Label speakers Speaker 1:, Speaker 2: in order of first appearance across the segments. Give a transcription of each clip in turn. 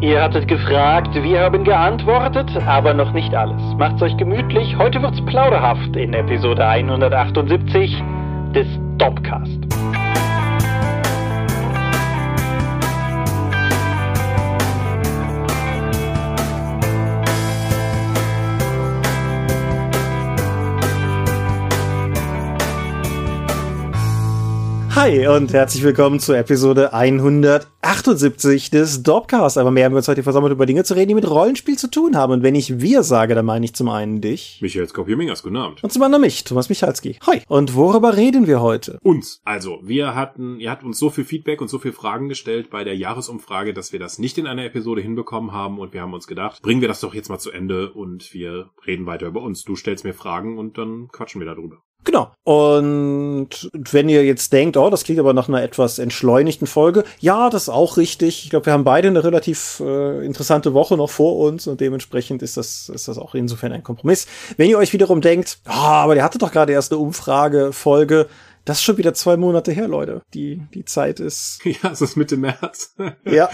Speaker 1: Ihr hattet gefragt, wir haben geantwortet, aber noch nicht alles. Macht's euch gemütlich, heute wird's plauderhaft in Episode 178 des Dopcast.
Speaker 2: Hi und herzlich willkommen zur Episode 178 des Dopcast. Aber mehr haben wir uns heute versammelt, über Dinge zu reden, die mit Rollenspiel zu tun haben. Und wenn ich wir sage, dann meine ich zum einen dich.
Speaker 3: Michael Skopje-Mingers, guten Abend.
Speaker 2: Und zum anderen mich, Thomas Michalski. Hi. Und worüber reden wir heute?
Speaker 3: Uns. Also, wir hatten, ihr habt uns so viel Feedback und so viel Fragen gestellt bei der Jahresumfrage, dass wir das nicht in einer Episode hinbekommen haben und wir haben uns gedacht, bringen wir das doch jetzt mal zu Ende und wir reden weiter über uns. Du stellst mir Fragen und dann quatschen wir darüber.
Speaker 2: Genau. Und wenn ihr jetzt denkt, oh, das klingt aber nach einer etwas entschleunigten Folge, ja, das ist auch richtig. Ich glaube, wir haben beide eine relativ äh, interessante Woche noch vor uns und dementsprechend ist das, ist das auch insofern ein Kompromiss. Wenn ihr euch wiederum denkt, ah, oh, aber der hatte doch gerade erst eine Umfragefolge, das ist schon wieder zwei Monate her, Leute. Die, die Zeit ist.
Speaker 3: Ja, es ist Mitte März.
Speaker 2: Ja.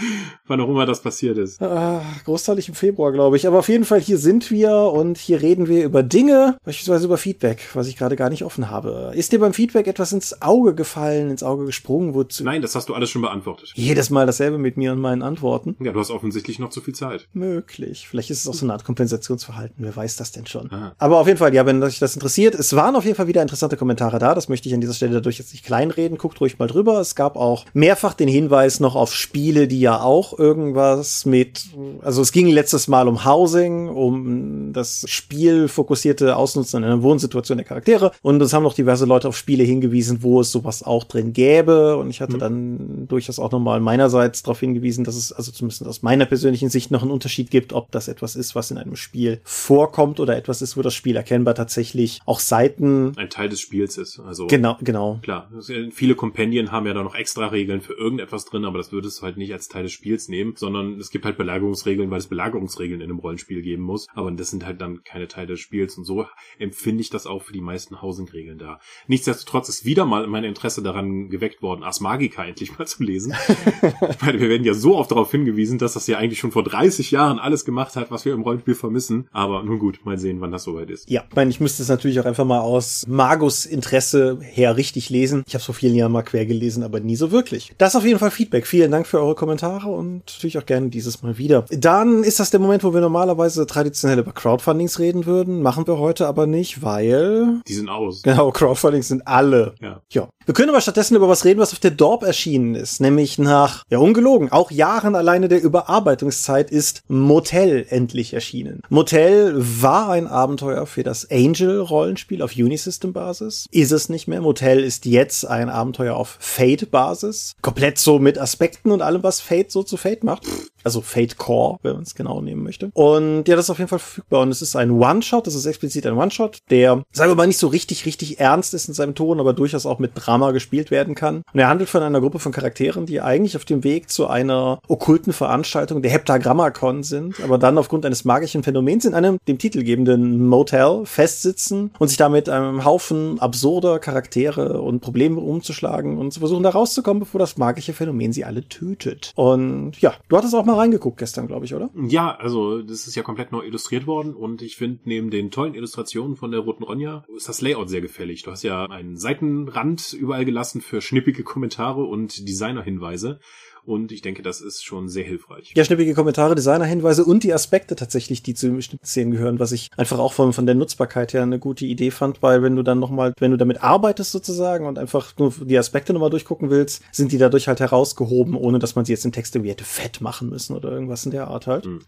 Speaker 3: Wann auch immer das passiert ist.
Speaker 2: Äh, großteilig im Februar, glaube ich. Aber auf jeden Fall, hier sind wir und hier reden wir über Dinge, beispielsweise über Feedback, was ich gerade gar nicht offen habe. Ist dir beim Feedback etwas ins Auge gefallen, ins Auge gesprungen? Wozu?
Speaker 3: Nein, das hast du alles schon beantwortet.
Speaker 2: Jedes Mal dasselbe mit mir und meinen Antworten.
Speaker 3: Ja, du hast offensichtlich noch zu viel Zeit.
Speaker 2: Möglich. Vielleicht ist es auch so eine Art Kompensationsverhalten. Wer weiß das denn schon? Aha. Aber auf jeden Fall, ja, wenn euch das interessiert, es waren auf jeden Fall wieder interessante Kommentare da. Das möchte ich an dieser Stelle dadurch jetzt nicht kleinreden. Guckt ruhig mal drüber. Es gab auch mehrfach den Hinweis noch auf Spiele, die ja auch irgendwas mit, also es ging letztes Mal um Housing, um das spielfokussierte Ausnutzen einer Wohnsituation der Charaktere. Und es haben noch diverse Leute auf Spiele hingewiesen, wo es sowas auch drin gäbe. Und ich hatte mhm. dann durchaus auch nochmal meinerseits darauf hingewiesen, dass es also zumindest aus meiner persönlichen Sicht noch einen Unterschied gibt, ob das etwas ist, was in einem Spiel vorkommt oder etwas ist, wo das Spiel erkennbar tatsächlich auch Seiten
Speaker 3: ein Teil des Spiels ist. Also
Speaker 2: genau, genau.
Speaker 3: Klar, viele Kompendien haben ja da noch extra Regeln für irgendetwas drin, aber das würdest du halt nicht als Teil des Spiels nehmen, sondern es gibt halt Belagerungsregeln, weil es Belagerungsregeln in einem Rollenspiel geben muss, aber das sind halt dann keine Teile des Spiels und so empfinde ich das auch für die meisten Housing-Regeln da. Nichtsdestotrotz ist wieder mal mein Interesse daran geweckt worden, Ars Magica endlich mal zu lesen. ich meine, wir werden ja so oft darauf hingewiesen, dass das ja eigentlich schon vor 30 Jahren alles gemacht hat, was wir im Rollenspiel vermissen, aber nun gut, mal sehen, wann das soweit ist.
Speaker 2: Ja, ich meine, ich müsste es natürlich auch einfach mal aus Magus Interesse her richtig lesen. Ich habe vor vielen Jahren mal quer gelesen, aber nie so wirklich. Das ist auf jeden Fall Feedback. Vielen Dank für eure Kommentare und natürlich auch gerne dieses Mal wieder. Dann ist das der Moment, wo wir normalerweise traditionell über Crowdfundings reden würden. Machen wir heute aber nicht, weil...
Speaker 3: Die sind aus.
Speaker 2: Genau, Crowdfundings sind alle.
Speaker 3: Ja.
Speaker 2: ja. Wir können aber stattdessen über was reden, was auf der Dorp erschienen ist. Nämlich nach, ja ungelogen, auch Jahren alleine der Überarbeitungszeit ist Motel endlich erschienen. Motel war ein Abenteuer für das Angel-Rollenspiel auf Unisystem-Basis. Ist es nicht mehr. Motel ist jetzt ein Abenteuer auf Fate-Basis. Komplett so mit Aspekten und allem, was Fate so zu Fate macht. Also Fate Core, wenn man es genau nehmen möchte. Und ja, das ist auf jeden Fall verfügbar. Und es ist ein One-Shot, das ist explizit ein One-Shot, der, sagen wir mal, nicht so richtig, richtig ernst ist in seinem Ton, aber durchaus auch mit Drama gespielt werden kann. Und er handelt von einer Gruppe von Charakteren, die eigentlich auf dem Weg zu einer okkulten Veranstaltung, der Heptagrammacon sind, aber dann aufgrund eines magischen Phänomens in einem dem titelgebenden Motel festsitzen und sich damit einem Haufen absurder Charaktere und Probleme umzuschlagen und zu versuchen, da rauszukommen, bevor das magische Phänomen sie alle tötet. Und ja, du hattest auch mal reingeguckt gestern, glaube ich, oder?
Speaker 3: Ja, also das ist ja komplett neu illustriert worden und ich finde, neben den tollen Illustrationen von der Roten Ronja ist das Layout sehr gefällig. Du hast ja einen Seitenrand überall gelassen für schnippige Kommentare und Designerhinweise. Und ich denke, das ist schon sehr hilfreich.
Speaker 2: Ja, schnippige Kommentare, Designerhinweise und die Aspekte tatsächlich, die zu bestimmten Szenen gehören, was ich einfach auch von, von der Nutzbarkeit her eine gute Idee fand, weil wenn du dann nochmal, wenn du damit arbeitest sozusagen und einfach nur die Aspekte nochmal durchgucken willst, sind die dadurch halt herausgehoben, ohne dass man sie jetzt im Text irgendwie hätte fett machen müssen oder irgendwas in der Art halt. Mhm.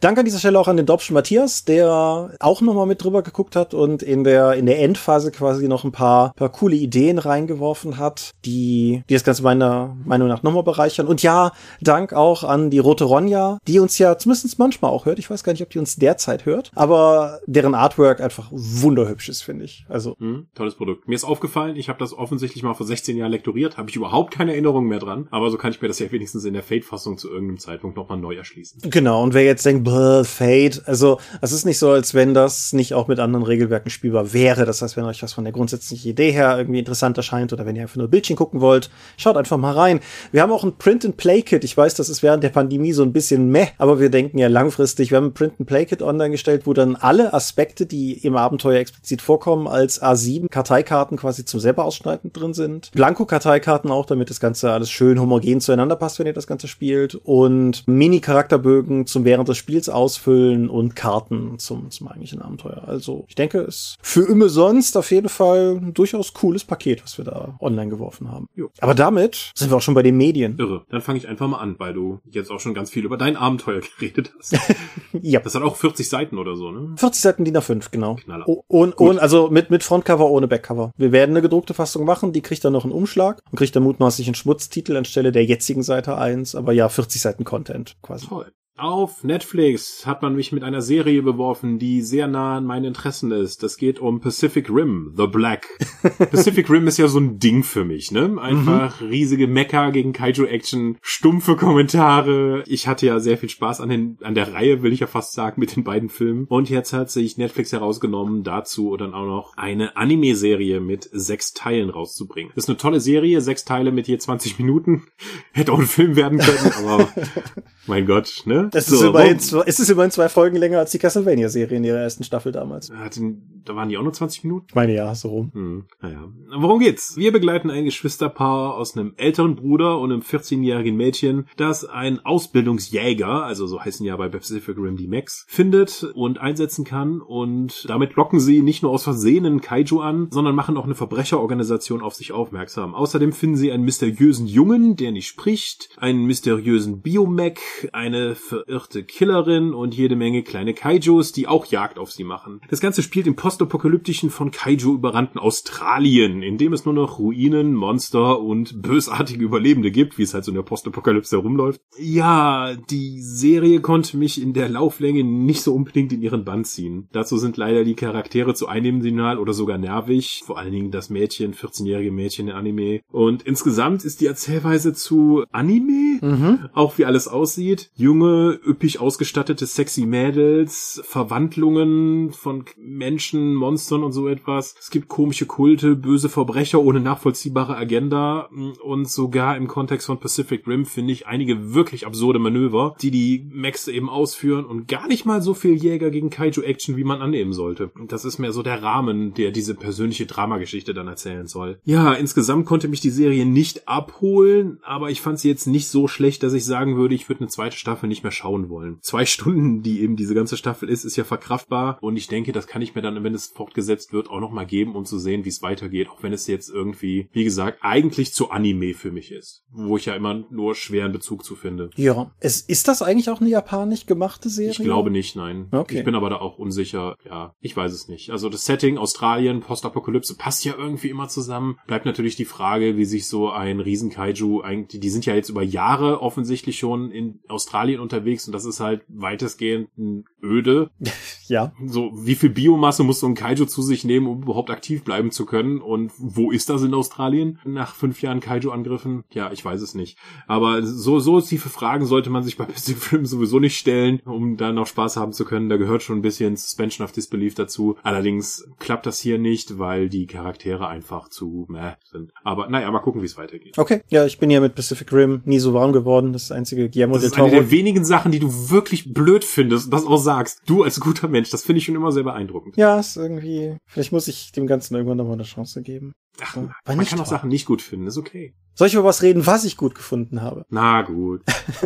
Speaker 2: Danke an dieser Stelle auch an den Dobschen Matthias, der auch nochmal mit drüber geguckt hat und in der, in der Endphase quasi noch ein paar, paar coole Ideen reingeworfen hat, die, die das Ganze meiner Meinung nach nochmal bereichern und ja, Dank auch an die Rote Ronja, die uns ja zumindest manchmal auch hört. Ich weiß gar nicht, ob die uns derzeit hört, aber deren Artwork einfach wunderhübsch ist, finde ich. Also
Speaker 3: mhm, tolles Produkt. Mir ist aufgefallen, ich habe das offensichtlich mal vor 16 Jahren lektoriert, habe ich überhaupt keine Erinnerung mehr dran, aber so kann ich mir das ja wenigstens in der Fate-Fassung zu irgendeinem Zeitpunkt nochmal neu erschließen.
Speaker 2: Genau, und wer jetzt denkt, Fate, also es ist nicht so, als wenn das nicht auch mit anderen Regelwerken spielbar wäre. Das heißt, wenn euch was von der grundsätzlichen Idee her irgendwie interessant erscheint oder wenn ihr einfach nur Bildchen gucken wollt, schaut einfach mal rein. Wir haben auch ein Print Print-and-Play-Kit. Ich weiß, das ist während der Pandemie so ein bisschen meh, aber wir denken ja langfristig. Wir haben ein Print-and-Play-Kit online gestellt, wo dann alle Aspekte, die im Abenteuer explizit vorkommen, als A7 Karteikarten quasi zum selber ausschneiden drin sind. Blanko-Karteikarten auch, damit das Ganze alles schön homogen zueinander passt, wenn ihr das Ganze spielt. Und Mini-Charakterbögen zum während des Spiels ausfüllen und Karten zum, zum eigentlichen Abenteuer. Also ich denke, es für immer sonst auf jeden Fall ein durchaus cooles Paket, was wir da online geworfen haben.
Speaker 3: Jo.
Speaker 2: Aber damit sind wir auch schon bei den Medien.
Speaker 3: Irre. Dann fange ich einfach mal an, weil du jetzt auch schon ganz viel über dein Abenteuer geredet hast.
Speaker 2: ja.
Speaker 3: Das hat auch 40 Seiten oder so, ne?
Speaker 2: 40 Seiten DIN A5, genau.
Speaker 3: Knaller.
Speaker 2: Oh, und, und, also mit, mit Frontcover ohne Backcover. Wir werden eine gedruckte Fassung machen, die kriegt dann noch einen Umschlag und kriegt dann mutmaßlich einen Schmutztitel anstelle der jetzigen Seite 1, aber ja, 40 Seiten Content quasi.
Speaker 3: Toll. Auf Netflix hat man mich mit einer Serie beworfen, die sehr nah an meinen Interessen ist. Das geht um Pacific Rim, The Black. Pacific Rim ist ja so ein Ding für mich, ne? Einfach riesige Mecha gegen Kaiju-Action, stumpfe Kommentare. Ich hatte ja sehr viel Spaß an, den, an der Reihe, will ich ja fast sagen, mit den beiden Filmen. Und jetzt hat sich Netflix herausgenommen, dazu dann auch noch eine Anime-Serie mit sechs Teilen rauszubringen. Das ist eine tolle Serie, sechs Teile mit je 20 Minuten. Hätte auch ein Film werden können, aber mein Gott, ne?
Speaker 2: Es,
Speaker 3: So,
Speaker 2: ist immerhin, zwei- es ist immerhin zwei Folgen länger als die Castlevania-Serie in ihrer ersten Staffel damals.
Speaker 3: Hatten, da waren die auch nur 20 Minuten?
Speaker 2: Ich meine ja, so rum.
Speaker 3: Hm, naja. Worum geht's? Wir begleiten ein Geschwisterpaar aus einem älteren Bruder und einem 14-jährigen Mädchen, das ein Ausbildungsjäger, also so heißen ja bei Pacific Rim die Max, findet und einsetzen kann und damit locken sie nicht nur aus Versehen einen Kaiju an, sondern machen auch eine Verbrecherorganisation auf sich aufmerksam. Außerdem finden sie einen mysteriösen Jungen, der nicht spricht, einen mysteriösen Biomech, eine verirrte Killerin und jede Menge kleine Kaijus, die auch Jagd auf sie machen. Das Ganze spielt im postapokalyptischen von Kaiju überrannten Australien, in dem es nur noch Ruinen, Monster und bösartige Überlebende gibt, wie es halt so in der Postapokalypse herumläuft. Ja, die Serie konnte mich in der Lauflänge nicht so unbedingt in ihren Bann ziehen. Dazu sind leider die Charaktere zu eindimensional oder sogar nervig, vor allen Dingen das Mädchen, 14-jährige Mädchen in Anime. Und insgesamt ist die Erzählweise zu Anime,
Speaker 2: Mhm.
Speaker 3: auch wie alles aussieht. Junge, üppig ausgestattete sexy Mädels, Verwandlungen von Menschen, Monstern und so etwas. Es gibt komische Kulte, böse Verbrecher ohne nachvollziehbare Agenda und sogar im Kontext von Pacific Rim finde ich einige wirklich absurde Manöver, die die Max eben ausführen und gar nicht mal so viel Jäger gegen Kaiju-Action, wie man annehmen sollte. Das ist mehr so der Rahmen, der diese persönliche Dramageschichte dann erzählen soll. Ja, insgesamt konnte mich die Serie nicht abholen, aber ich fand sie jetzt nicht so schlecht, dass ich sagen würde, ich würde eine zweite Staffel nicht mehr schauen wollen. Zwei Stunden, die eben diese ganze Staffel ist, ist ja verkraftbar und ich denke, das kann ich mir dann, wenn es fortgesetzt wird, auch nochmal geben, um zu sehen, wie es weitergeht, auch wenn es jetzt irgendwie, wie gesagt, eigentlich zu Anime für mich ist, wo ich ja immer nur schweren Bezug zu finde.
Speaker 2: Ja. Es, ist das eigentlich auch eine japanisch gemachte Serie?
Speaker 3: Ich glaube nicht, nein.
Speaker 2: Okay.
Speaker 3: Ich bin aber da auch unsicher. Ja, ich weiß es nicht. Also das Setting Australien, Postapokalypse passt ja irgendwie immer zusammen. Bleibt natürlich die Frage, wie sich so ein Riesen-Kaiju eigentlich, die sind ja jetzt über Jahre offensichtlich schon in Australien unterwegs und das ist halt weitestgehend ein öde.
Speaker 2: Ja.
Speaker 3: So, wie viel Biomasse muss so ein Kaiju zu sich nehmen, um überhaupt aktiv bleiben zu können? Und wo ist das in Australien nach fünf Jahren Kaiju-Angriffen? Ja, ich weiß es nicht. Aber so, so tiefe Fragen sollte man sich bei Pacific Rim sowieso nicht stellen, um da noch Spaß haben zu können. Da gehört schon ein bisschen Suspension of Disbelief dazu. Allerdings klappt das hier nicht, weil die Charaktere einfach zu meh sind. Aber naja, mal gucken, wie es weitergeht.
Speaker 2: Okay. Ja, ich bin ja mit Pacific Rim nie so warm geworden. Das ist das einzige Guillermo
Speaker 3: Das
Speaker 2: del
Speaker 3: ist eine
Speaker 2: Toro.
Speaker 3: der wenigen Sachen, die du wirklich blöd findest das auch sagst. Du als guter Mensch, das finde ich schon immer sehr beeindruckend.
Speaker 2: Ja, ist irgendwie. Vielleicht muss ich dem Ganzen irgendwann nochmal eine Chance geben.
Speaker 3: Ach, man kann auch
Speaker 2: toll.
Speaker 3: Sachen nicht gut finden, ist okay.
Speaker 2: Soll ich über was reden, was ich gut gefunden habe?
Speaker 3: Na gut.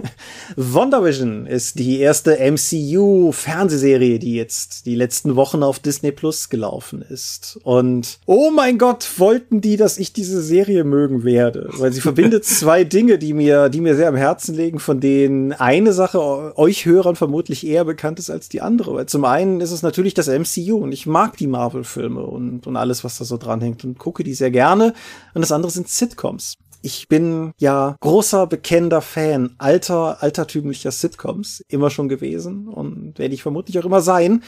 Speaker 2: WandaVision ist die erste MCU-Fernsehserie, die jetzt die letzten Wochen auf Disney Plus gelaufen ist. Und oh mein Gott, wollten die, dass ich diese Serie mögen werde. Weil sie verbindet zwei Dinge, die mir, die mir sehr am Herzen liegen, von denen eine Sache euch Hörern vermutlich eher bekannt ist als die andere. Weil zum einen ist es natürlich das MCU und ich mag die Marvel-Filme und, und alles, was da so dranhängt und gucke die sehr gerne. Und das andere sind Sitcoms. Ich bin ja großer, bekennender Fan alter, altertümlicher Sitcoms, immer schon gewesen und werde ich vermutlich auch immer sein.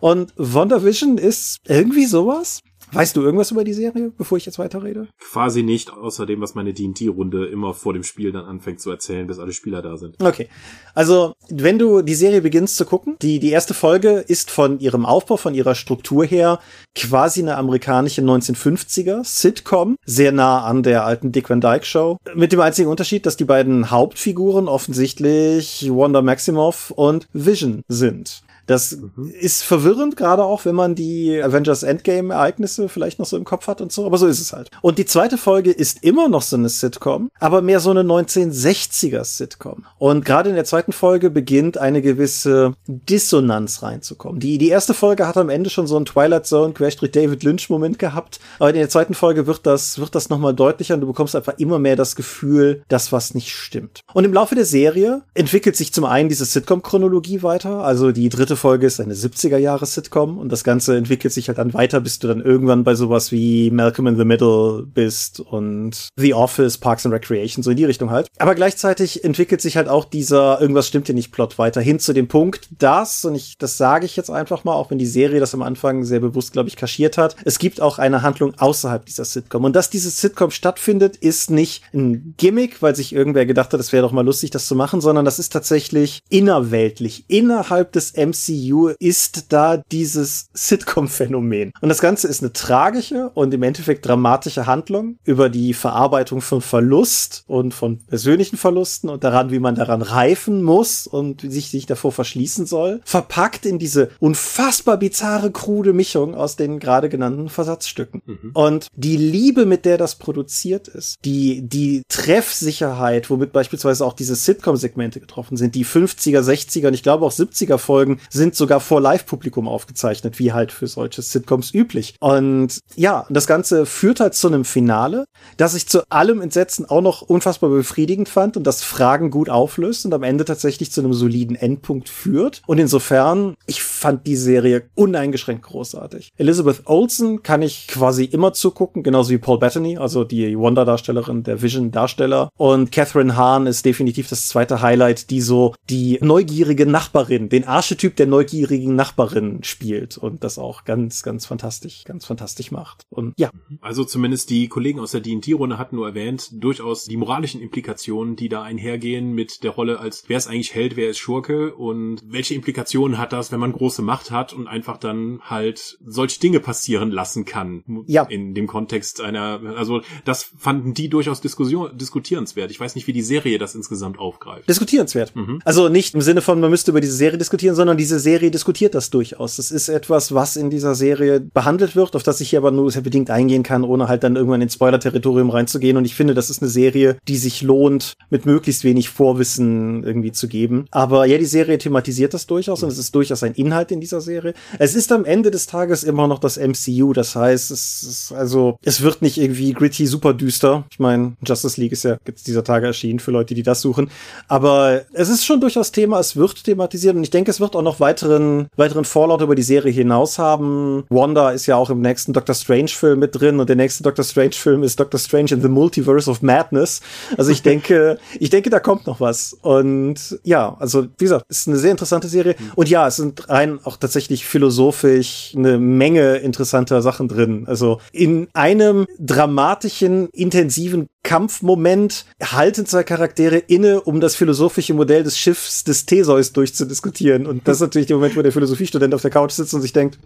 Speaker 2: Und WandaVision ist irgendwie sowas, Weißt du irgendwas über die Serie, bevor ich jetzt weiterrede?
Speaker 3: Quasi nicht, außer dem, was meine D&D-Runde immer vor dem Spiel dann anfängt zu erzählen, bis alle Spieler da sind.
Speaker 2: Okay. Also, wenn du die Serie beginnst zu gucken, die, die erste Folge ist von ihrem Aufbau, von ihrer Struktur her quasi eine amerikanische 1950er Sitcom, sehr nah an der alten Dick Van Dyke Show. Mit dem einzigen Unterschied, dass die beiden Hauptfiguren offensichtlich Wanda Maximoff und Vision sind. Das mhm. ist verwirrend, gerade auch, wenn man die Avengers Endgame-Ereignisse vielleicht noch so im Kopf hat und so, aber so ist es halt. Und die zweite Folge ist immer noch so eine Sitcom, aber mehr so eine 1960er-Sitcom. Und gerade in der zweiten Folge beginnt eine gewisse Dissonanz reinzukommen. Die, die erste Folge hat am Ende schon so einen Twilight Zone, Querstrich David Lynch-Moment gehabt, aber in der zweiten Folge wird das, wird das nochmal deutlicher und du bekommst einfach immer mehr das Gefühl, dass was nicht stimmt. Und im Laufe der Serie entwickelt sich zum einen diese Sitcom-Chronologie weiter, also die dritte dritte Folge ist eine 70er-Jahres-Sitcom und das Ganze entwickelt sich halt dann weiter, bis du dann irgendwann bei sowas wie Malcolm in the Middle bist und The Office, Parks and Recreation, so in die Richtung halt. Aber gleichzeitig entwickelt sich halt auch dieser irgendwas stimmt hier nicht Plot weiter hin zu dem Punkt, dass, und ich, das sage ich jetzt einfach mal, auch wenn die Serie das am Anfang sehr bewusst, glaube ich, kaschiert hat, es gibt auch eine Handlung außerhalb dieser Sitcom. Und dass diese Sitcom stattfindet, ist nicht ein Gimmick, weil sich irgendwer gedacht hat, es wäre doch mal lustig, das zu machen, sondern das ist tatsächlich innerweltlich, innerhalb des MCU MCU ist da dieses Sitcom-Phänomen. Und das Ganze ist eine tragische und im Endeffekt dramatische Handlung über die Verarbeitung von Verlust und von persönlichen Verlusten und daran, wie man daran reifen muss und sich, sich davor verschließen soll. Verpackt in diese unfassbar bizarre, krude Mischung aus den gerade genannten Versatzstücken. Mhm. Und die Liebe, mit der das produziert ist, die, die Treffsicherheit, womit beispielsweise auch diese Sitcom-Segmente getroffen sind, die 50er, 60er und ich glaube auch 70er Folgen sind sogar vor Live-Publikum aufgezeichnet, wie halt für solche Sitcoms üblich. Und ja, das Ganze führt halt zu einem Finale, das ich zu allem Entsetzen auch noch unfassbar befriedigend fand und das Fragen gut auflöst und am Ende tatsächlich zu einem soliden Endpunkt führt. Und insofern, ich fand die Serie uneingeschränkt großartig. Elizabeth Olsen kann ich quasi immer zugucken, genauso wie Paul Bettany, also die Wanda-Darstellerin, der Vision-Darsteller. Und Catherine Hahn ist definitiv das zweite Highlight, die so die neugierige Nachbarin, den Archetyp der der neugierigen Nachbarin spielt und das auch ganz, ganz fantastisch, ganz fantastisch macht. Und ja.
Speaker 3: Also zumindest die Kollegen aus der D&D-Runde hatten nur erwähnt, durchaus die moralischen Implikationen, die da einhergehen mit der Rolle als, wer ist eigentlich Held, wer ist Schurke und welche Implikationen hat das, wenn man große Macht hat und einfach dann halt solche Dinge passieren lassen kann.
Speaker 2: Ja.
Speaker 3: In dem Kontext einer, also das fanden die durchaus Diskussion, diskutierenswert. Ich weiß nicht, wie die Serie das insgesamt aufgreift.
Speaker 2: Diskutierenswert. Mhm. Also nicht im Sinne von, man müsste über diese Serie diskutieren, sondern diese diese Serie diskutiert das durchaus. Das ist etwas, was in dieser Serie behandelt wird, auf das ich hier aber nur sehr bedingt eingehen kann, ohne halt dann irgendwann ins Spoiler-Territorium reinzugehen. Und ich finde, das ist eine Serie, die sich lohnt, mit möglichst wenig Vorwissen irgendwie zu geben. Aber ja, die Serie thematisiert das durchaus und es ist durchaus ein Inhalt in dieser Serie. Es ist am Ende des Tages immer noch das MCU. Das heißt, es ist also, es wird nicht irgendwie gritty, super düster. Ich meine, Justice League ist ja jetzt dieser Tage erschienen für Leute, die das suchen. Aber es ist schon durchaus Thema. Es wird thematisiert und ich denke, es wird auch noch weiteren, weiteren Fallout über die Serie hinaus haben. Wanda ist ja auch im nächsten Doctor Strange Film mit drin und der nächste Doctor Strange Film ist Doctor Strange in the Multiverse of Madness. Also ich denke, ich denke, da kommt noch was. Und ja, also wie gesagt, ist eine sehr interessante Serie. Und ja, es sind rein auch tatsächlich philosophisch eine Menge interessanter Sachen drin. Also in einem dramatischen, intensiven Kampfmoment halten zwei Charaktere inne, um das philosophische Modell des Schiffs des Theseus durchzudiskutieren. Und das ist natürlich der Moment, wo der Philosophiestudent auf der Couch sitzt und sich denkt,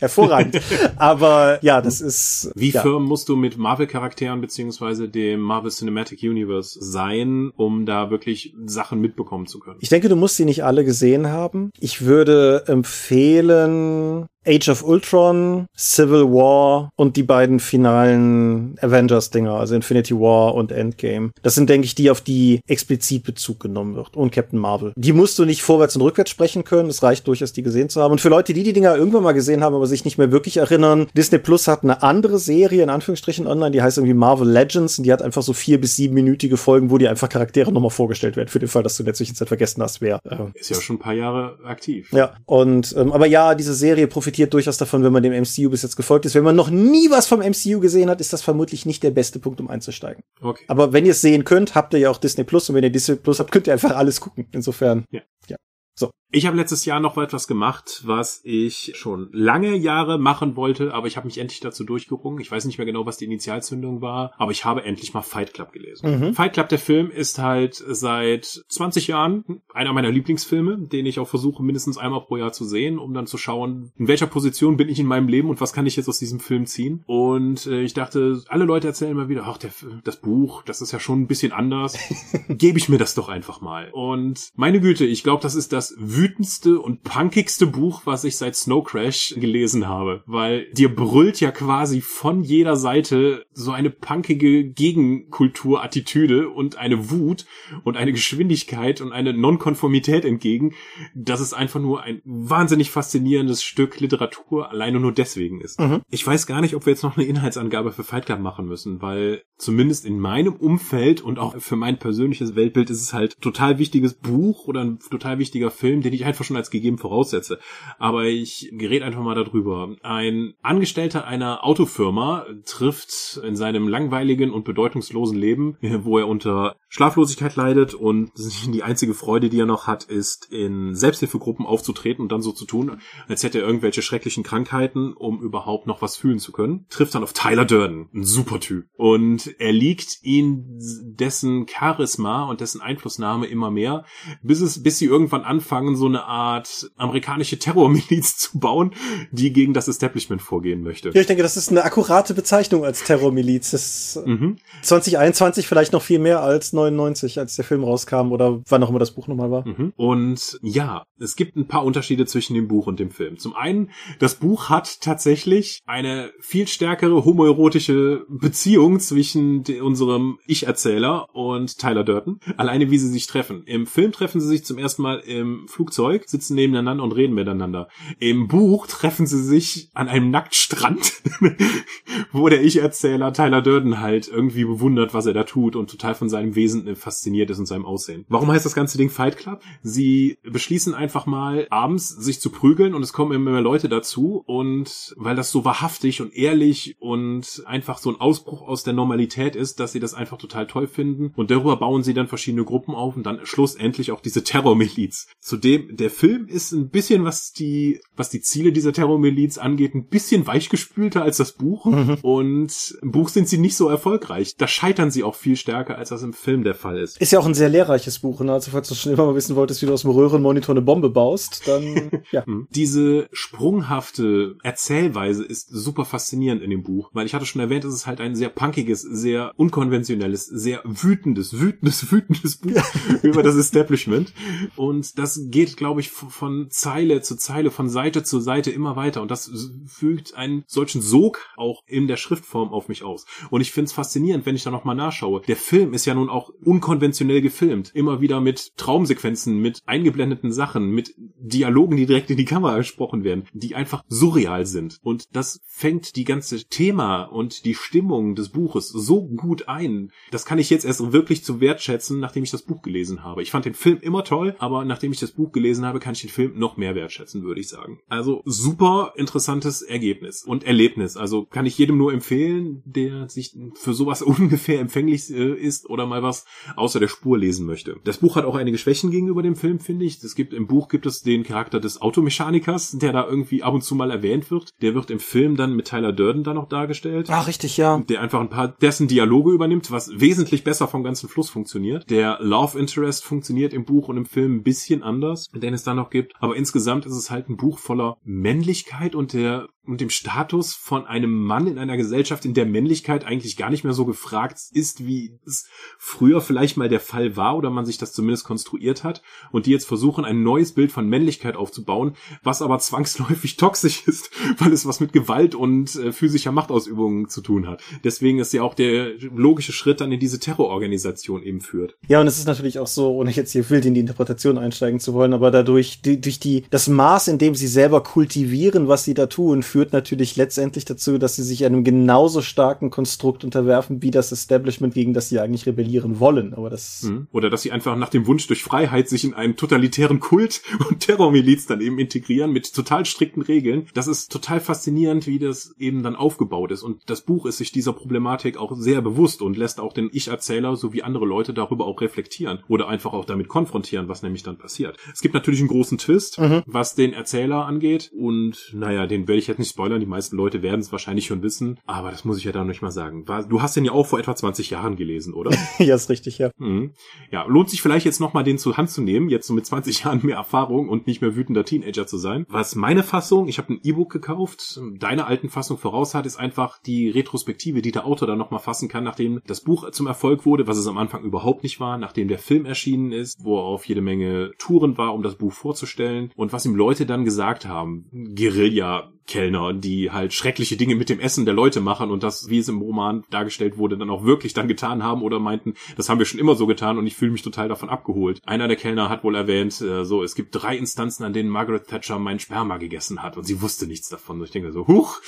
Speaker 2: hervorragend. Aber ja, das ist.
Speaker 3: Wie
Speaker 2: ja.
Speaker 3: firm musst du mit Marvel-Charakteren beziehungsweise dem Marvel Cinematic Universe sein, um da wirklich Sachen mitbekommen zu können?
Speaker 2: Ich denke, du musst sie nicht alle gesehen haben. Ich würde empfehlen, Age of Ultron, Civil War und die beiden finalen Avengers-Dinger, also Infinity War und Endgame. Das sind, denke ich, die, auf die explizit Bezug genommen wird. Und Captain Marvel. Die musst du nicht vorwärts und rückwärts sprechen können. Es reicht durchaus, die gesehen zu haben. Und für Leute, die die Dinger irgendwann mal gesehen haben, aber sich nicht mehr wirklich erinnern, Disney Plus hat eine andere Serie, in Anführungsstrichen online, die heißt irgendwie Marvel Legends und die hat einfach so vier bis siebenminütige Folgen, wo die einfach Charaktere nochmal vorgestellt werden, für den Fall, dass du in der Zwischenzeit vergessen hast, wer.
Speaker 3: Äh, Ist ja schon ein paar Jahre aktiv.
Speaker 2: Ja, und, ähm, aber ja, diese Serie profitiert profitiert durchaus davon, wenn man dem MCU bis jetzt gefolgt ist. Wenn man noch nie was vom MCU gesehen hat, ist das vermutlich nicht der beste Punkt, um einzusteigen.
Speaker 3: Okay.
Speaker 2: Aber wenn ihr es sehen könnt, habt ihr ja auch Disney Plus und wenn ihr Disney Plus habt, könnt ihr einfach alles gucken. Insofern.
Speaker 3: Ja.
Speaker 2: ja. So,
Speaker 3: Ich habe letztes Jahr noch etwas gemacht, was ich schon lange Jahre machen wollte, aber ich habe mich endlich dazu durchgerungen. Ich weiß nicht mehr genau, was die Initialzündung war, aber ich habe endlich mal Fight Club gelesen. Mhm. Fight Club, der Film, ist halt seit 20 Jahren einer meiner Lieblingsfilme, den ich auch versuche, mindestens einmal pro Jahr zu sehen, um dann zu schauen, in welcher Position bin ich in meinem Leben und was kann ich jetzt aus diesem Film ziehen. Und äh, ich dachte, alle Leute erzählen immer wieder, ach, der, das Buch, das ist ja schon ein bisschen anders. Gebe ich mir das doch einfach mal. Und meine Güte, ich glaube, das ist das wütendste und punkigste Buch, was ich seit Snow Crash gelesen habe. Weil dir brüllt ja quasi von jeder Seite so eine punkige Gegenkulturattitüde und eine Wut und eine Geschwindigkeit und eine Nonkonformität entgegen, dass es einfach nur ein wahnsinnig faszinierendes Stück Literatur alleine nur deswegen ist. Mhm. Ich weiß gar nicht, ob wir jetzt noch eine Inhaltsangabe für Fight Club machen müssen, weil zumindest in meinem Umfeld und auch für mein persönliches Weltbild ist es halt total wichtiges Buch oder ein total wichtiger Film, den ich einfach schon als gegeben voraussetze. Aber ich gerät einfach mal darüber. Ein Angestellter einer Autofirma trifft in seinem langweiligen und bedeutungslosen Leben, wo er unter Schlaflosigkeit leidet und die einzige Freude, die er noch hat, ist in Selbsthilfegruppen aufzutreten und dann so zu tun, als hätte er irgendwelche schrecklichen Krankheiten, um überhaupt noch was fühlen zu können. Trifft dann auf Tyler Durden, ein super Typ. Und er liegt ihn dessen Charisma und dessen Einflussnahme immer mehr, bis es, bis sie irgendwann anfangen, so eine Art amerikanische Terrormiliz zu bauen, die gegen das Establishment vorgehen möchte.
Speaker 2: Ja, ich denke, das ist eine akkurate Bezeichnung als Terrormiliz. Das mhm. 2021 vielleicht noch viel mehr als 99, als der Film rauskam oder wann auch immer das Buch nochmal war.
Speaker 3: Mhm. Und ja, es gibt ein paar Unterschiede zwischen dem Buch und dem Film. Zum einen, das Buch hat tatsächlich eine viel stärkere homoerotische Beziehung zwischen unserem Ich-Erzähler und Tyler Durden. Alleine wie sie sich treffen. Im Film treffen sie sich zum ersten Mal im Flugzeug, sitzen nebeneinander und reden miteinander. Im Buch treffen sie sich an einem Nacktstrand, wo der Ich-Erzähler Tyler Durden halt irgendwie bewundert, was er da tut und total von seinem Wesen fasziniert ist und seinem Aussehen. Warum heißt das ganze Ding Fight Club? Sie beschließen einfach mal abends sich zu prügeln und es kommen immer mehr Leute dazu und weil das so wahrhaftig und ehrlich und einfach so ein Ausbruch aus der Normalität ist, dass sie das einfach total toll finden und darüber bauen sie dann verschiedene Gruppen auf und dann schlussendlich auch diese Terrormiliz. Zudem, der Film ist ein bisschen, was die, was die Ziele dieser Terrormiliz angeht, ein bisschen weichgespülter als das Buch mhm. und im Buch sind sie nicht so erfolgreich. Da scheitern sie auch viel stärker, als das im Film der Fall ist.
Speaker 2: Ist ja auch ein sehr lehrreiches Buch, ne? Also falls du schon immer mal wissen wolltest, wie du aus dem Röhrenmonitor eine Bombe baust, dann ja.
Speaker 3: Hm. Diese sprunghafte Erzählweise ist super faszinierend in dem Buch, weil ich hatte schon erwähnt, es ist halt ein sehr punkiges, sehr unkonventionelles, sehr wütendes, wütendes, wütendes Buch über das Establishment. Und das geht, glaube ich, von Zeile zu Zeile, von Seite zu Seite immer weiter. Und das fügt einen solchen Sog auch in der Schriftform auf mich aus. Und ich finde es faszinierend, wenn ich da nochmal nachschaue. Der Film ist ja nun auch unkonventionell gefilmt. Immer wieder mit Traumsequenzen, mit eingeblendeten Sachen, mit Dialogen, die direkt in die Kamera gesprochen werden, die einfach surreal sind. Und das fängt die ganze Thema und die Stimmung des Buches so gut ein. Das kann ich jetzt erst wirklich zu wertschätzen, nachdem ich das Buch gelesen habe. Ich fand den Film immer toll, aber nachdem ich das Buch gelesen habe, kann ich den Film noch mehr wertschätzen, würde ich sagen. Also super interessantes Ergebnis und Erlebnis. Also kann ich jedem nur empfehlen, der sich für sowas ungefähr empfänglich äh, ist oder mal was außer der Spur lesen möchte. Das Buch hat auch einige Schwächen gegenüber dem Film, finde ich. Es gibt im Buch gibt es den Charakter des Automechanikers, der da irgendwie ab und zu mal erwähnt wird. Der wird im Film dann mit Tyler Durden da noch dargestellt.
Speaker 2: Ah, richtig, ja.
Speaker 3: Der einfach ein paar dessen Dialoge übernimmt, was wesentlich besser vom ganzen Fluss funktioniert. Der Love Interest funktioniert im Buch und im Film ein bisschen anders, den es da noch gibt. Aber insgesamt ist es halt ein Buch voller Männlichkeit und der und dem Status von einem Mann in einer Gesellschaft, in der Männlichkeit eigentlich gar nicht mehr so gefragt ist, wie es früher vielleicht mal der Fall war oder man sich das zumindest konstruiert hat und die jetzt versuchen, ein neues Bild von Männlichkeit aufzubauen, was aber zwangsläufig toxisch ist, weil es was mit Gewalt und äh, physischer Machtausübung zu tun hat. Deswegen ist ja auch der logische Schritt dann in diese Terrororganisation eben führt.
Speaker 2: Ja, und es ist natürlich auch so, ohne jetzt hier wild in die Interpretation einsteigen zu wollen, aber dadurch, die, durch die, das Maß, in dem sie selber kultivieren, was sie da tun, für führt natürlich letztendlich dazu, dass sie sich einem genauso starken Konstrukt unterwerfen, wie das Establishment, gegen das sie eigentlich rebellieren wollen. Aber das.
Speaker 3: Mhm. Oder dass sie einfach nach dem Wunsch durch Freiheit sich in einen totalitären Kult und Terrormiliz dann eben integrieren mit total strikten Regeln. Das ist total faszinierend, wie das eben dann aufgebaut ist. Und das Buch ist sich dieser Problematik auch sehr bewusst und lässt auch den Ich-Erzähler sowie andere Leute darüber auch reflektieren oder einfach auch damit konfrontieren, was nämlich dann passiert. Es gibt natürlich einen großen Twist, mhm. was den Erzähler angeht. Und naja, den werde ich jetzt nicht spoilern. Die meisten Leute werden es wahrscheinlich schon wissen. Aber das muss ich ja dann nicht mal sagen. Du hast den ja auch vor etwa 20 Jahren gelesen, oder?
Speaker 2: ja, ist richtig, ja.
Speaker 3: Mhm. Ja, lohnt sich vielleicht jetzt nochmal den zur Hand zu nehmen, jetzt so mit 20 Jahren mehr Erfahrung und nicht mehr wütender Teenager zu sein. Was meine Fassung, ich habe ein E-Book gekauft, deine alten Fassung voraus hat, ist einfach die Retrospektive, die der Autor dann nochmal fassen kann, nachdem das Buch zum Erfolg wurde, was es am Anfang überhaupt nicht war, nachdem der Film erschienen ist, wo er auf jede Menge Touren war, um das Buch vorzustellen und was ihm Leute dann gesagt haben. Guerilla Kellner, die halt schreckliche Dinge mit dem Essen der Leute machen und das, wie es im Roman dargestellt wurde, dann auch wirklich dann getan haben oder meinten, das haben wir schon immer so getan und ich fühle mich total davon abgeholt. Einer der Kellner hat wohl erwähnt, äh, so, es gibt drei Instanzen, an denen Margaret Thatcher mein Sperma gegessen hat und sie wusste nichts davon. Und ich denke so, huch,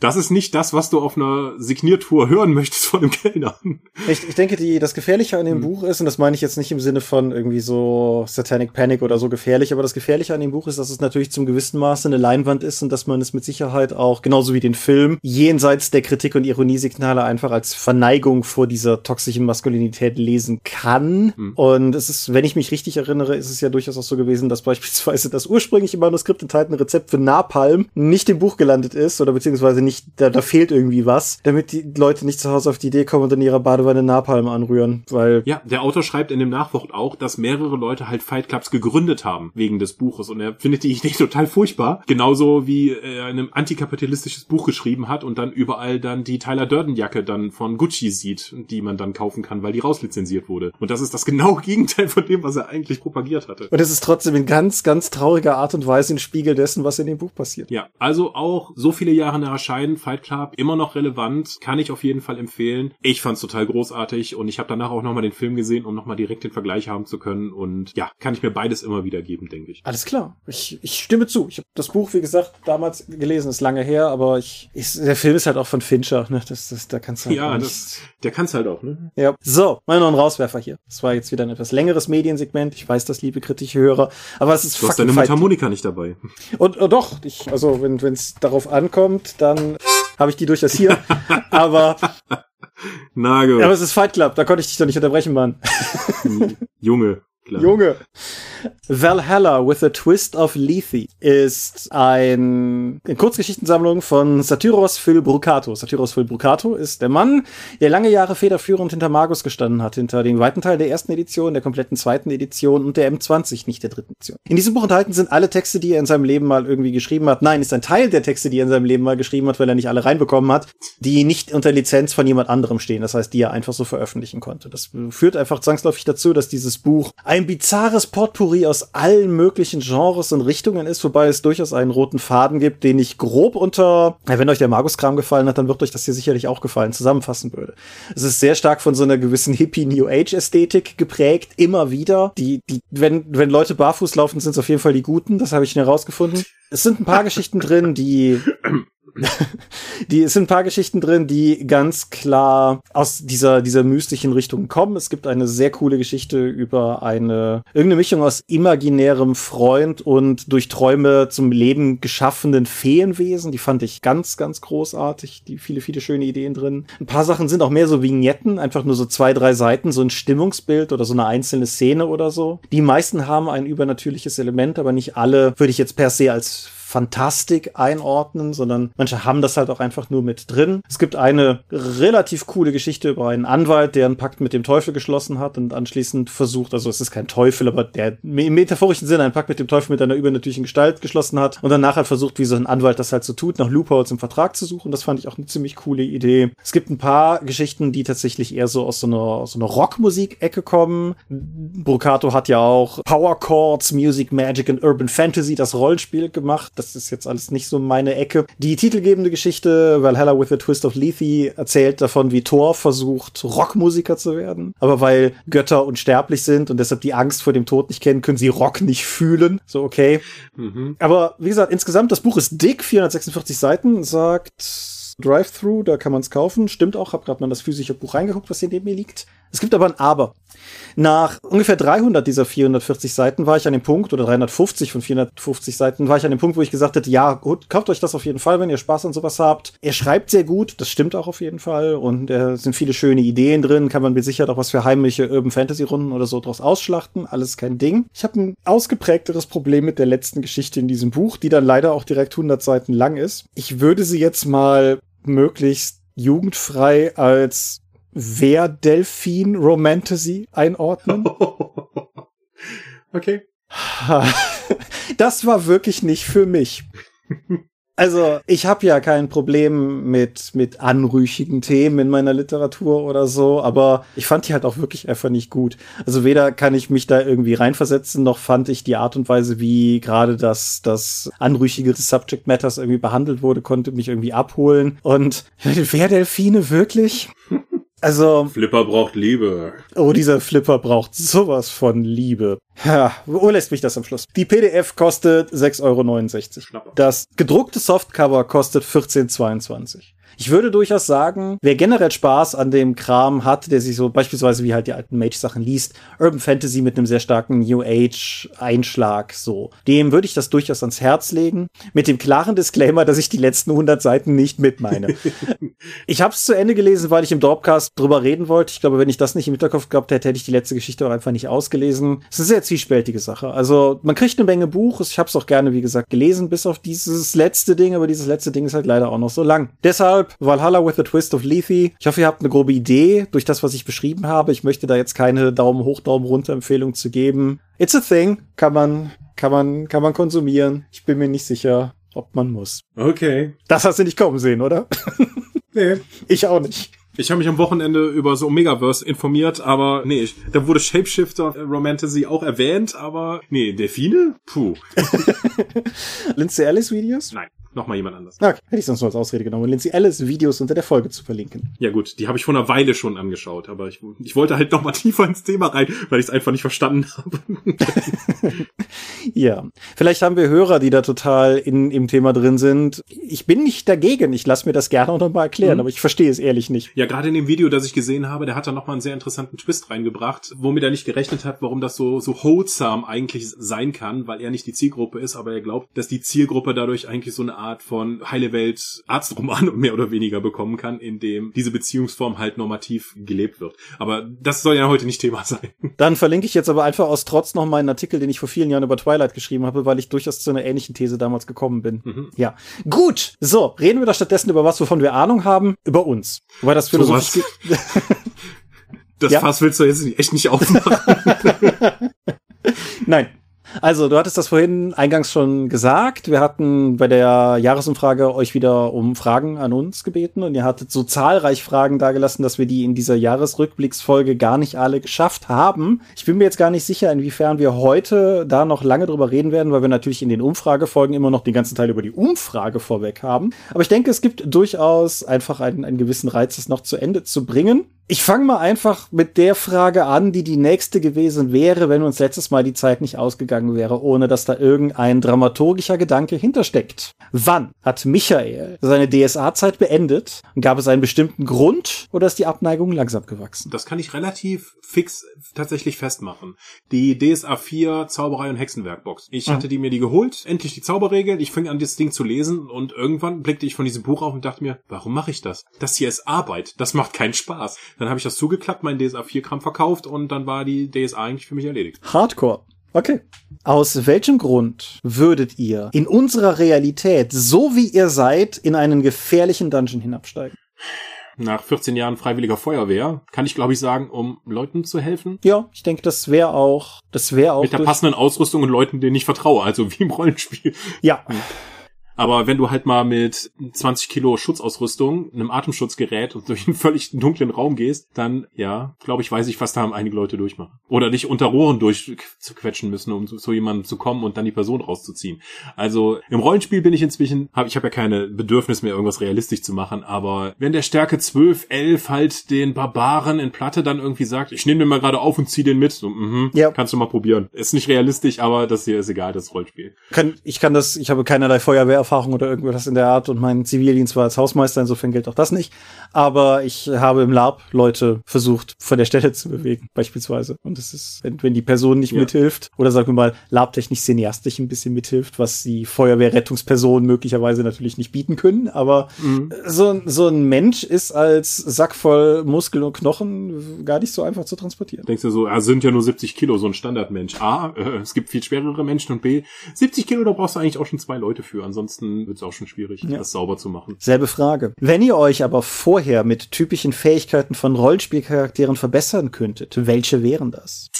Speaker 3: das ist nicht das, was du auf einer Signiertour hören möchtest von einem Kellner.
Speaker 2: Ich, ich denke, die, das Gefährliche an dem hm. Buch ist, und das meine ich jetzt nicht im Sinne von irgendwie so Satanic Panic oder so gefährlich, aber das Gefährliche an dem Buch ist, dass es natürlich zum gewissen Maße eine Leinwand ist und dass man es mit Sicherheit auch, genauso wie den Film, jenseits der Kritik und Ironiesignale einfach als Verneigung vor dieser toxischen Maskulinität lesen kann. Mhm. Und es ist, wenn ich mich richtig erinnere, ist es ja durchaus auch so gewesen, dass beispielsweise das ursprüngliche Manuskript enthaltene Rezept für Napalm nicht im Buch gelandet ist oder beziehungsweise nicht, da, da fehlt irgendwie was, damit die Leute nicht zu Hause auf die Idee kommen und in ihrer Badewanne Napalm anrühren, weil.
Speaker 3: Ja, der Autor schreibt in dem Nachwort auch, dass mehrere Leute halt Fight Clubs gegründet haben wegen des Buches und er findet die Idee total furchtbar. Genauso wie er in einem antikapitalistisches Buch geschrieben hat und dann überall dann die Tyler Durden Jacke dann von Gucci sieht, die man dann kaufen kann, weil die rauslizenziert wurde. Und das ist das genaue Gegenteil von dem, was er eigentlich propagiert hatte.
Speaker 2: Und es ist trotzdem in ganz, ganz trauriger Art und Weise ein Spiegel dessen, was in dem Buch passiert.
Speaker 3: Ja, also auch so viele Jahre nach Erscheinen, Fight Club, immer noch relevant, kann ich auf jeden Fall empfehlen. Ich fand's total großartig und ich habe danach auch nochmal den Film gesehen, um nochmal direkt den Vergleich haben zu können. Und ja, kann ich mir beides immer wieder geben, denke ich.
Speaker 2: Alles klar. Ich, ich stimme zu. Ich habe das Buch, wie gesagt, damals gelesen, ist lange her, aber ich, ich der Film ist halt auch von Fincher, ne? Das, das, da kannst du halt
Speaker 3: Ja, das, der kann's halt auch, ne?
Speaker 2: Ja. So, mal noch ein Rauswerfer hier. Das war jetzt wieder ein etwas längeres Mediensegment. Ich weiß das, liebe kritische Hörer, aber es ist
Speaker 3: Du hast deine Mundharmonika nicht dabei.
Speaker 2: Und, und doch, ich, also wenn es darauf ankommt, dann habe ich die durchaus hier. aber
Speaker 3: Na gut.
Speaker 2: Aber es ist Fight Club, da konnte ich dich doch nicht unterbrechen, Mann.
Speaker 3: Junge.
Speaker 2: Klar. Junge. Valhalla with a Twist of Lethe ist ein, eine Kurzgeschichtensammlung von Satyros Philbrucato. Satyros Philbrucato ist der Mann, der lange Jahre federführend hinter Magus gestanden hat, hinter dem weiten Teil der ersten Edition, der kompletten zweiten Edition und der M20, nicht der dritten Edition. In diesem Buch enthalten sind alle Texte, die er in seinem Leben mal irgendwie geschrieben hat. Nein, ist ein Teil der Texte, die er in seinem Leben mal geschrieben hat, weil er nicht alle reinbekommen hat, die nicht unter Lizenz von jemand anderem stehen. Das heißt, die er einfach so veröffentlichen konnte. Das führt einfach zwangsläufig dazu, dass dieses Buch ein bizarres Potpourri aus allen möglichen Genres und Richtungen ist, wobei es durchaus einen roten Faden gibt, den ich grob unter, wenn euch der Magus-Kram gefallen hat, dann wird euch das hier sicherlich auch gefallen, zusammenfassen würde. Es ist sehr stark von so einer gewissen Hippie-New Age-Ästhetik geprägt, immer wieder. Die, die, wenn, wenn Leute barfuß laufen, sind es auf jeden Fall die Guten, das habe ich herausgefunden. Es sind ein paar Geschichten drin, die die es sind ein paar Geschichten drin, die ganz klar aus dieser dieser mystischen Richtung kommen. Es gibt eine sehr coole Geschichte über eine irgendeine Mischung aus imaginärem Freund und durch Träume zum Leben geschaffenen Feenwesen. Die fand ich ganz ganz großartig. Die viele viele schöne Ideen drin. Ein paar Sachen sind auch mehr so Vignetten, einfach nur so zwei drei Seiten, so ein Stimmungsbild oder so eine einzelne Szene oder so. Die meisten haben ein übernatürliches Element, aber nicht alle würde ich jetzt per se als Fantastik einordnen, sondern manche haben das halt auch einfach nur mit drin. Es gibt eine relativ coole Geschichte über einen Anwalt, der einen Pakt mit dem Teufel geschlossen hat und anschließend versucht, also es ist kein Teufel, aber der im metaphorischen Sinne einen Pakt mit dem Teufel mit einer übernatürlichen Gestalt geschlossen hat und danach halt versucht, wie so ein Anwalt das halt so tut, nach Loopholes im Vertrag zu suchen. Das fand ich auch eine ziemlich coole Idee. Es gibt ein paar Geschichten, die tatsächlich eher so aus so einer, so einer Rockmusik-Ecke kommen. Brocato hat ja auch Power Chords, Music, Magic und Urban Fantasy, das Rollenspiel gemacht das ist jetzt alles nicht so meine Ecke. Die titelgebende Geschichte, Valhalla with a Twist of Lethe, erzählt davon, wie Thor versucht, Rockmusiker zu werden. Aber weil Götter unsterblich sind und deshalb die Angst vor dem Tod nicht kennen, können sie Rock nicht fühlen. So, okay. Mhm. Aber wie gesagt, insgesamt, das Buch ist dick, 446 Seiten, sagt Drive-Thru, da kann man es kaufen. Stimmt auch, hab gerade mal das physische Buch reingeguckt, was hier neben mir liegt. Es gibt aber ein Aber. Nach ungefähr 300 dieser 440 Seiten war ich an dem Punkt, oder 350 von 450 Seiten, war ich an dem Punkt, wo ich gesagt hätte, ja, gut, kauft euch das auf jeden Fall, wenn ihr Spaß an sowas habt. Er schreibt sehr gut, das stimmt auch auf jeden Fall, und es äh, sind viele schöne Ideen drin, kann man mir sicher auch was für heimliche Urban Fantasy Runden oder so draus ausschlachten, alles kein Ding. Ich habe ein ausgeprägteres Problem mit der letzten Geschichte in diesem Buch, die dann leider auch direkt 100 Seiten lang ist. Ich würde sie jetzt mal möglichst jugendfrei als wer Delfin Romantasy einordnen.
Speaker 3: okay.
Speaker 2: Das war wirklich nicht für mich. Also, ich habe ja kein Problem mit, mit anrüchigen Themen in meiner Literatur oder so, aber ich fand die halt auch wirklich einfach nicht gut. Also weder kann ich mich da irgendwie reinversetzen, noch fand ich die Art und Weise, wie gerade das, das anrüchige Subject Matters irgendwie behandelt wurde, konnte mich irgendwie abholen. Und wer Delfine wirklich? Also.
Speaker 3: Flipper braucht Liebe.
Speaker 2: Oh, dieser Flipper braucht sowas von Liebe. Ja, wo lässt mich das am Schluss? Die PDF kostet 6,69 Euro. Das gedruckte Softcover kostet 14,22 ich würde durchaus sagen, wer generell Spaß an dem Kram hat, der sich so beispielsweise wie halt die alten Mage-Sachen liest, Urban Fantasy mit einem sehr starken New Age-Einschlag, so, dem würde ich das durchaus ans Herz legen. Mit dem klaren Disclaimer, dass ich die letzten 100 Seiten nicht mit meine. ich habe es zu Ende gelesen, weil ich im Dropcast drüber reden wollte. Ich glaube, wenn ich das nicht im Hinterkopf gehabt hätte, hätte ich die letzte Geschichte auch einfach nicht ausgelesen. Es ist eine sehr zwiespältige Sache. Also, man kriegt eine Menge Buch. Ich habe es auch gerne, wie gesagt, gelesen, bis auf dieses letzte Ding. Aber dieses letzte Ding ist halt leider auch noch so lang. Deshalb Valhalla with a Twist of Lethe. Ich hoffe, ihr habt eine grobe Idee durch das, was ich beschrieben habe. Ich möchte da jetzt keine Daumen hoch, Daumen runter Empfehlung zu geben. It's a thing. Kann man, kann man, kann man konsumieren. Ich bin mir nicht sicher, ob man muss.
Speaker 3: Okay.
Speaker 2: Das hast du nicht kommen sehen, oder?
Speaker 3: Nee.
Speaker 2: Ich auch nicht.
Speaker 3: Ich habe mich am Wochenende über so Omegaverse informiert, aber nee, ich, da wurde Shapeshifter Romantasy auch erwähnt, aber nee, Delfine? Puh.
Speaker 2: Lindsay Ellis Videos?
Speaker 3: Nein nochmal jemand anders.
Speaker 2: Okay, hätte ich sonst nur als Ausrede genommen, Lindsay Ellis Videos unter der Folge zu verlinken.
Speaker 3: Ja gut, die habe ich vor einer Weile schon angeschaut, aber ich, ich wollte halt nochmal tiefer ins Thema rein, weil ich es einfach nicht verstanden habe.
Speaker 2: ja, vielleicht haben wir Hörer, die da total in, im Thema drin sind. Ich bin nicht dagegen, ich lasse mir das gerne auch nochmal erklären, mhm. aber ich verstehe es ehrlich nicht.
Speaker 3: Ja, gerade in dem Video, das ich gesehen habe, der hat da nochmal einen sehr interessanten Twist reingebracht, womit er nicht gerechnet hat, warum das so, so wholesome eigentlich sein kann, weil er nicht die Zielgruppe ist, aber er glaubt, dass die Zielgruppe dadurch eigentlich so eine Art von heile Welt Arztroman mehr oder weniger bekommen kann, in dem diese Beziehungsform halt normativ gelebt wird. Aber das soll ja heute nicht Thema sein.
Speaker 2: Dann verlinke ich jetzt aber einfach aus Trotz noch meinen Artikel, den ich vor vielen Jahren über Twilight geschrieben habe, weil ich durchaus zu einer ähnlichen These damals gekommen bin. Mhm. Ja. Gut. So, reden wir doch stattdessen über was, wovon wir Ahnung haben, über uns. Weil das philosophisch
Speaker 3: Das ja? Fass willst du jetzt echt nicht aufmachen.
Speaker 2: Nein, also, du hattest das vorhin eingangs schon gesagt. Wir hatten bei der Jahresumfrage euch wieder um Fragen an uns gebeten und ihr hattet so zahlreich Fragen dargelassen, dass wir die in dieser Jahresrückblicksfolge gar nicht alle geschafft haben. Ich bin mir jetzt gar nicht sicher, inwiefern wir heute da noch lange drüber reden werden, weil wir natürlich in den Umfragefolgen immer noch den ganzen Teil über die Umfrage vorweg haben. Aber ich denke, es gibt durchaus einfach einen, einen gewissen Reiz, es noch zu Ende zu bringen. Ich fange mal einfach mit der Frage an, die die nächste gewesen wäre, wenn uns letztes Mal die Zeit nicht ausgegangen wäre, ohne dass da irgendein dramaturgischer Gedanke hintersteckt. Wann hat Michael seine DSA-Zeit beendet? Gab es einen bestimmten Grund oder ist die Abneigung langsam gewachsen?
Speaker 3: Das kann ich relativ fix tatsächlich festmachen. Die DSA 4 Zauberei und Hexenwerkbox. Ich mhm. hatte die mir die geholt, endlich die Zauberregeln, ich fing an, das Ding zu lesen und irgendwann blickte ich von diesem Buch auf und dachte mir, warum mache ich das? Das hier ist Arbeit, das macht keinen Spaß. Dann habe ich das zugeklappt, meinen DSA 4 Kram verkauft und dann war die DSA eigentlich für mich erledigt.
Speaker 2: Hardcore. Okay. Aus welchem Grund würdet ihr in unserer Realität, so wie ihr seid, in einen gefährlichen Dungeon hinabsteigen?
Speaker 3: Nach 14 Jahren freiwilliger Feuerwehr kann ich, glaube ich, sagen, um Leuten zu helfen.
Speaker 2: Ja, ich denke, das wäre auch, das wäre auch.
Speaker 3: Mit der passenden Ausrüstung und Leuten, denen ich vertraue, also wie im Rollenspiel.
Speaker 2: Ja.
Speaker 3: Aber wenn du halt mal mit 20 Kilo Schutzausrüstung, einem Atemschutzgerät und durch einen völlig dunklen Raum gehst, dann, ja, glaube ich, weiß ich, was da einige Leute durchmachen. Oder dich unter Rohren durchzuquetschen müssen, um zu, zu jemandem zu kommen und dann die Person rauszuziehen. Also im Rollenspiel bin ich inzwischen, hab, ich habe ja keine Bedürfnis mehr, irgendwas realistisch zu machen, aber wenn der Stärke 12, 11 halt den Barbaren in Platte dann irgendwie sagt, ich nehme den mal gerade auf und zieh den mit, so, mhm, ja. kannst du mal probieren. Ist nicht realistisch, aber das hier ist egal, das Rollenspiel.
Speaker 2: Kann, ich kann das, ich habe keinerlei Feuerwehrerfahrung oder irgendwas in der Art und mein Zivildienst war als Hausmeister, insofern gilt auch das nicht. Aber ich habe im Lab Leute versucht, von der Stelle zu bewegen, beispielsweise. Und es ist, wenn, wenn die Person nicht ja. mithilft, oder sagen wir mal, labtechnisch cineastisch ein bisschen mithilft, was die Feuerwehrrettungspersonen möglicherweise natürlich nicht bieten können. Aber mhm. so, so ein Mensch ist als Sack voll Muskeln und Knochen gar nicht so einfach zu transportieren.
Speaker 3: Denkst du so, er sind ja nur 70 Kilo, so ein Standardmensch. A, äh, es gibt viel schwerere Menschen und B, 70 Kilo, da brauchst du eigentlich auch schon zwei Leute für. Ansonsten wird es auch schon schwierig, ja. das sauber zu machen.
Speaker 2: Selbe Frage. Wenn ihr euch aber vorher mit typischen Fähigkeiten von Rollenspielcharakteren verbessern könntet, welche wären das?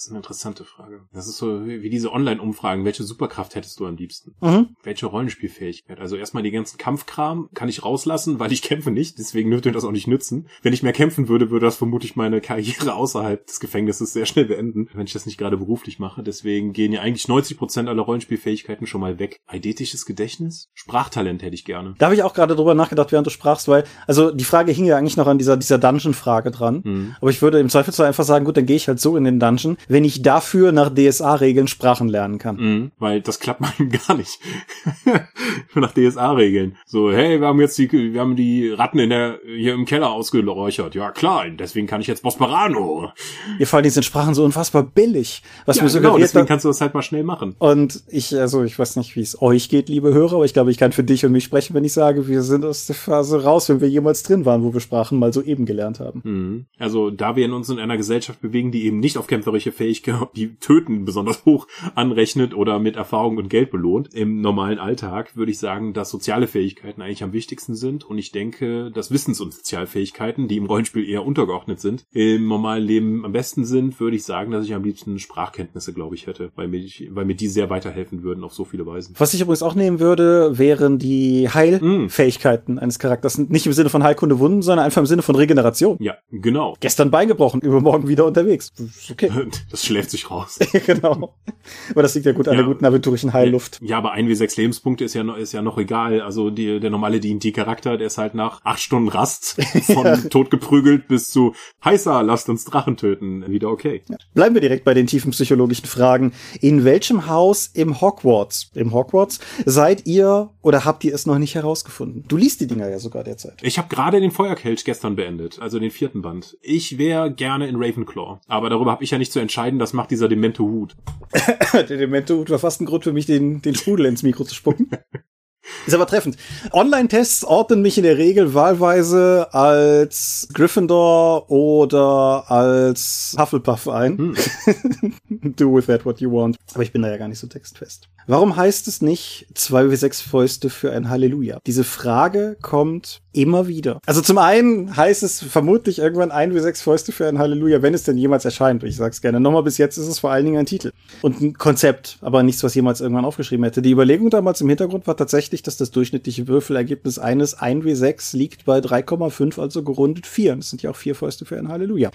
Speaker 3: Das ist eine interessante Frage. Das ist so wie diese Online-Umfragen. Welche Superkraft hättest du am liebsten? Mhm. Welche Rollenspielfähigkeit? Also erstmal die ganzen Kampfkram kann ich rauslassen, weil ich kämpfe nicht. Deswegen dürfte mir das auch nicht nützen. Wenn ich mehr kämpfen würde, würde das vermutlich meine Karriere außerhalb des Gefängnisses sehr schnell beenden, wenn ich das nicht gerade beruflich mache. Deswegen gehen ja eigentlich 90 Prozent aller Rollenspielfähigkeiten schon mal weg. Eidetisches Gedächtnis? Sprachtalent hätte ich gerne.
Speaker 2: Da habe ich auch gerade drüber nachgedacht, während du sprachst, weil, also die Frage hing ja eigentlich noch an dieser, dieser Dungeon-Frage dran. Mhm. Aber ich würde im Zweifelsfall einfach sagen, gut, dann gehe ich halt so in den Dungeon wenn ich dafür nach DSA-Regeln Sprachen lernen kann.
Speaker 3: Mhm, weil das klappt man gar nicht. nach DSA-Regeln. So, hey, wir haben jetzt die, wir haben die Ratten in der, hier im Keller ausgeräuchert. Ja, klar, deswegen kann ich jetzt Bosperano.
Speaker 2: Ja, vor allem sind Sprachen so unfassbar billig. Was ja, mir
Speaker 3: genau, deswegen kannst du das halt mal schnell machen.
Speaker 2: Und ich, also, ich weiß nicht, wie es euch geht, liebe Hörer, aber ich glaube, ich kann für dich und mich sprechen, wenn ich sage, wir sind aus der Phase raus, wenn wir jemals drin waren, wo wir Sprachen mal so eben gelernt haben.
Speaker 3: Mhm. Also, da wir in uns in einer Gesellschaft bewegen, die eben nicht auf kämpferische Fähigkeit die Töten besonders hoch anrechnet oder mit Erfahrung und Geld belohnt. Im normalen Alltag würde ich sagen, dass soziale Fähigkeiten eigentlich am wichtigsten sind und ich denke, dass Wissens- und Sozialfähigkeiten, die im Rollenspiel eher untergeordnet sind, im normalen Leben am besten sind, würde ich sagen, dass ich am liebsten Sprachkenntnisse, glaube ich, hätte, weil mir, weil mir die sehr weiterhelfen würden auf so viele Weisen.
Speaker 2: Was ich übrigens auch nehmen würde, wären die Heilfähigkeiten mm. eines Charakters. Nicht im Sinne von Heilkunde Wunden, sondern einfach im Sinne von Regeneration.
Speaker 3: Ja, genau.
Speaker 2: Gestern Bein gebrochen, übermorgen wieder unterwegs.
Speaker 3: Okay. Das schläft sich raus.
Speaker 2: genau. Aber das liegt ja gut an ja. der guten aventurischen Heilluft.
Speaker 3: Ja, aber ein wie sechs Lebenspunkte ist ja noch, ist ja noch egal. Also die, der normale D&D-Charakter, der ist halt nach acht Stunden Rast von totgeprügelt bis zu heißer, lasst uns Drachen töten, wieder okay.
Speaker 2: Ja. Bleiben wir direkt bei den tiefen psychologischen Fragen. In welchem Haus im Hogwarts, im Hogwarts, seid ihr oder habt ihr es noch nicht herausgefunden? Du liest die Dinger ja sogar derzeit.
Speaker 3: Ich habe gerade den Feuerkelch gestern beendet, also den vierten Band. Ich wäre gerne in Ravenclaw, aber darüber habe ich ja nicht zu entscheiden, das macht dieser demente Hut.
Speaker 2: der demente Hut war fast ein Grund für mich, den, den Sprudel ins Mikro zu spucken. Ist aber treffend. Online-Tests ordnen mich in der Regel wahlweise als Gryffindor oder als Hufflepuff ein. Hm. Do with that what you want. Aber ich bin da ja gar nicht so textfest. Warum heißt es nicht 2W6 Fäuste für ein Halleluja? Diese Frage kommt immer wieder. Also zum einen heißt es vermutlich irgendwann 1W6 Fäuste für ein Halleluja, wenn es denn jemals erscheint. Ich sag's gerne nochmal, bis jetzt ist es vor allen Dingen ein Titel. Und ein Konzept, aber nichts, was jemals irgendwann aufgeschrieben hätte. Die Überlegung damals im Hintergrund war tatsächlich, dass das durchschnittliche Würfelergebnis eines 1W6 liegt bei 3,5, also gerundet 4. Das sind ja auch vier Fäuste für ein Halleluja.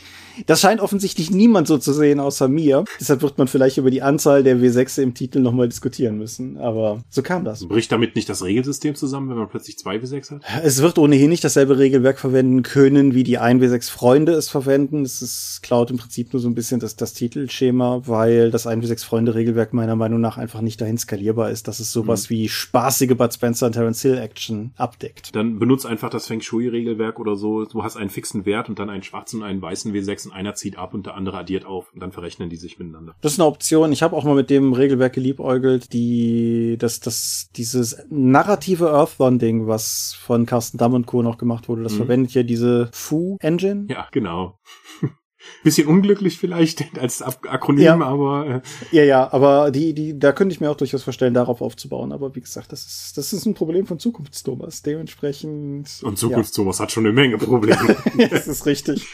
Speaker 2: Das scheint offensichtlich niemand so zu sehen außer mir. Deshalb wird man vielleicht über die Anzahl der W6 im Titel nochmal diskutieren müssen. Aber so kam das.
Speaker 3: Bricht damit nicht das Regelsystem zusammen, wenn man plötzlich zwei W6 hat?
Speaker 2: Es wird ohnehin nicht dasselbe Regelwerk verwenden können, wie die 1 W6 Freunde es verwenden. Es ist, klaut im Prinzip nur so ein bisschen das, das Titelschema, weil das 1 W6 Freunde Regelwerk meiner Meinung nach einfach nicht dahin skalierbar ist, dass es sowas mhm. wie spaßige Bud Spencer und Terence Hill Action abdeckt.
Speaker 3: Dann benutzt einfach das Feng Shui Regelwerk oder so. Du hast einen fixen Wert und dann einen schwarzen und einen weißen W6 und einer zieht ab und der andere addiert auf und dann verrechnen die sich miteinander.
Speaker 2: Das ist eine Option. Ich habe auch mal mit dem Regelwerk geliebäugelt die, das, das, dieses narrative Earthbound-Ding, was von Carsten Damm und Co. noch gemacht wurde, das mhm. verwendet ja diese Fu-Engine.
Speaker 3: Ja, genau. Bisschen unglücklich vielleicht als Akronym, ja. aber
Speaker 2: äh. ja, ja, aber die, die, da könnte ich mir auch durchaus vorstellen, darauf aufzubauen. Aber wie gesagt, das ist, das ist ein Problem von Zukunftstomas. Dementsprechend.
Speaker 3: Und Zukunftstomas ja. hat schon eine Menge Probleme.
Speaker 2: das ist richtig.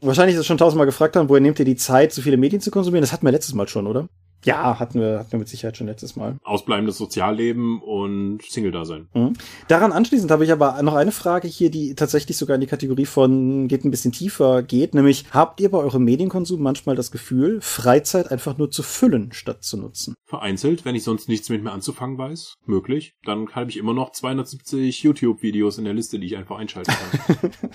Speaker 2: Wahrscheinlich ist es schon tausendmal gefragt haben, woher nehmt ihr die Zeit, so viele Medien zu konsumieren? Das hatten wir letztes Mal schon, oder? Ja, hatten wir, hatten wir mit Sicherheit schon letztes Mal.
Speaker 3: Ausbleibendes Sozialleben und Single-Dasein.
Speaker 2: Mhm. Daran anschließend habe ich aber noch eine Frage hier, die tatsächlich sogar in die Kategorie von geht ein bisschen tiefer geht, nämlich habt ihr bei eurem Medienkonsum manchmal das Gefühl, Freizeit einfach nur zu füllen statt zu nutzen?
Speaker 3: Vereinzelt, wenn ich sonst nichts mit mir anzufangen weiß, möglich, dann habe ich immer noch 270 YouTube-Videos in der Liste, die ich einfach einschalten kann.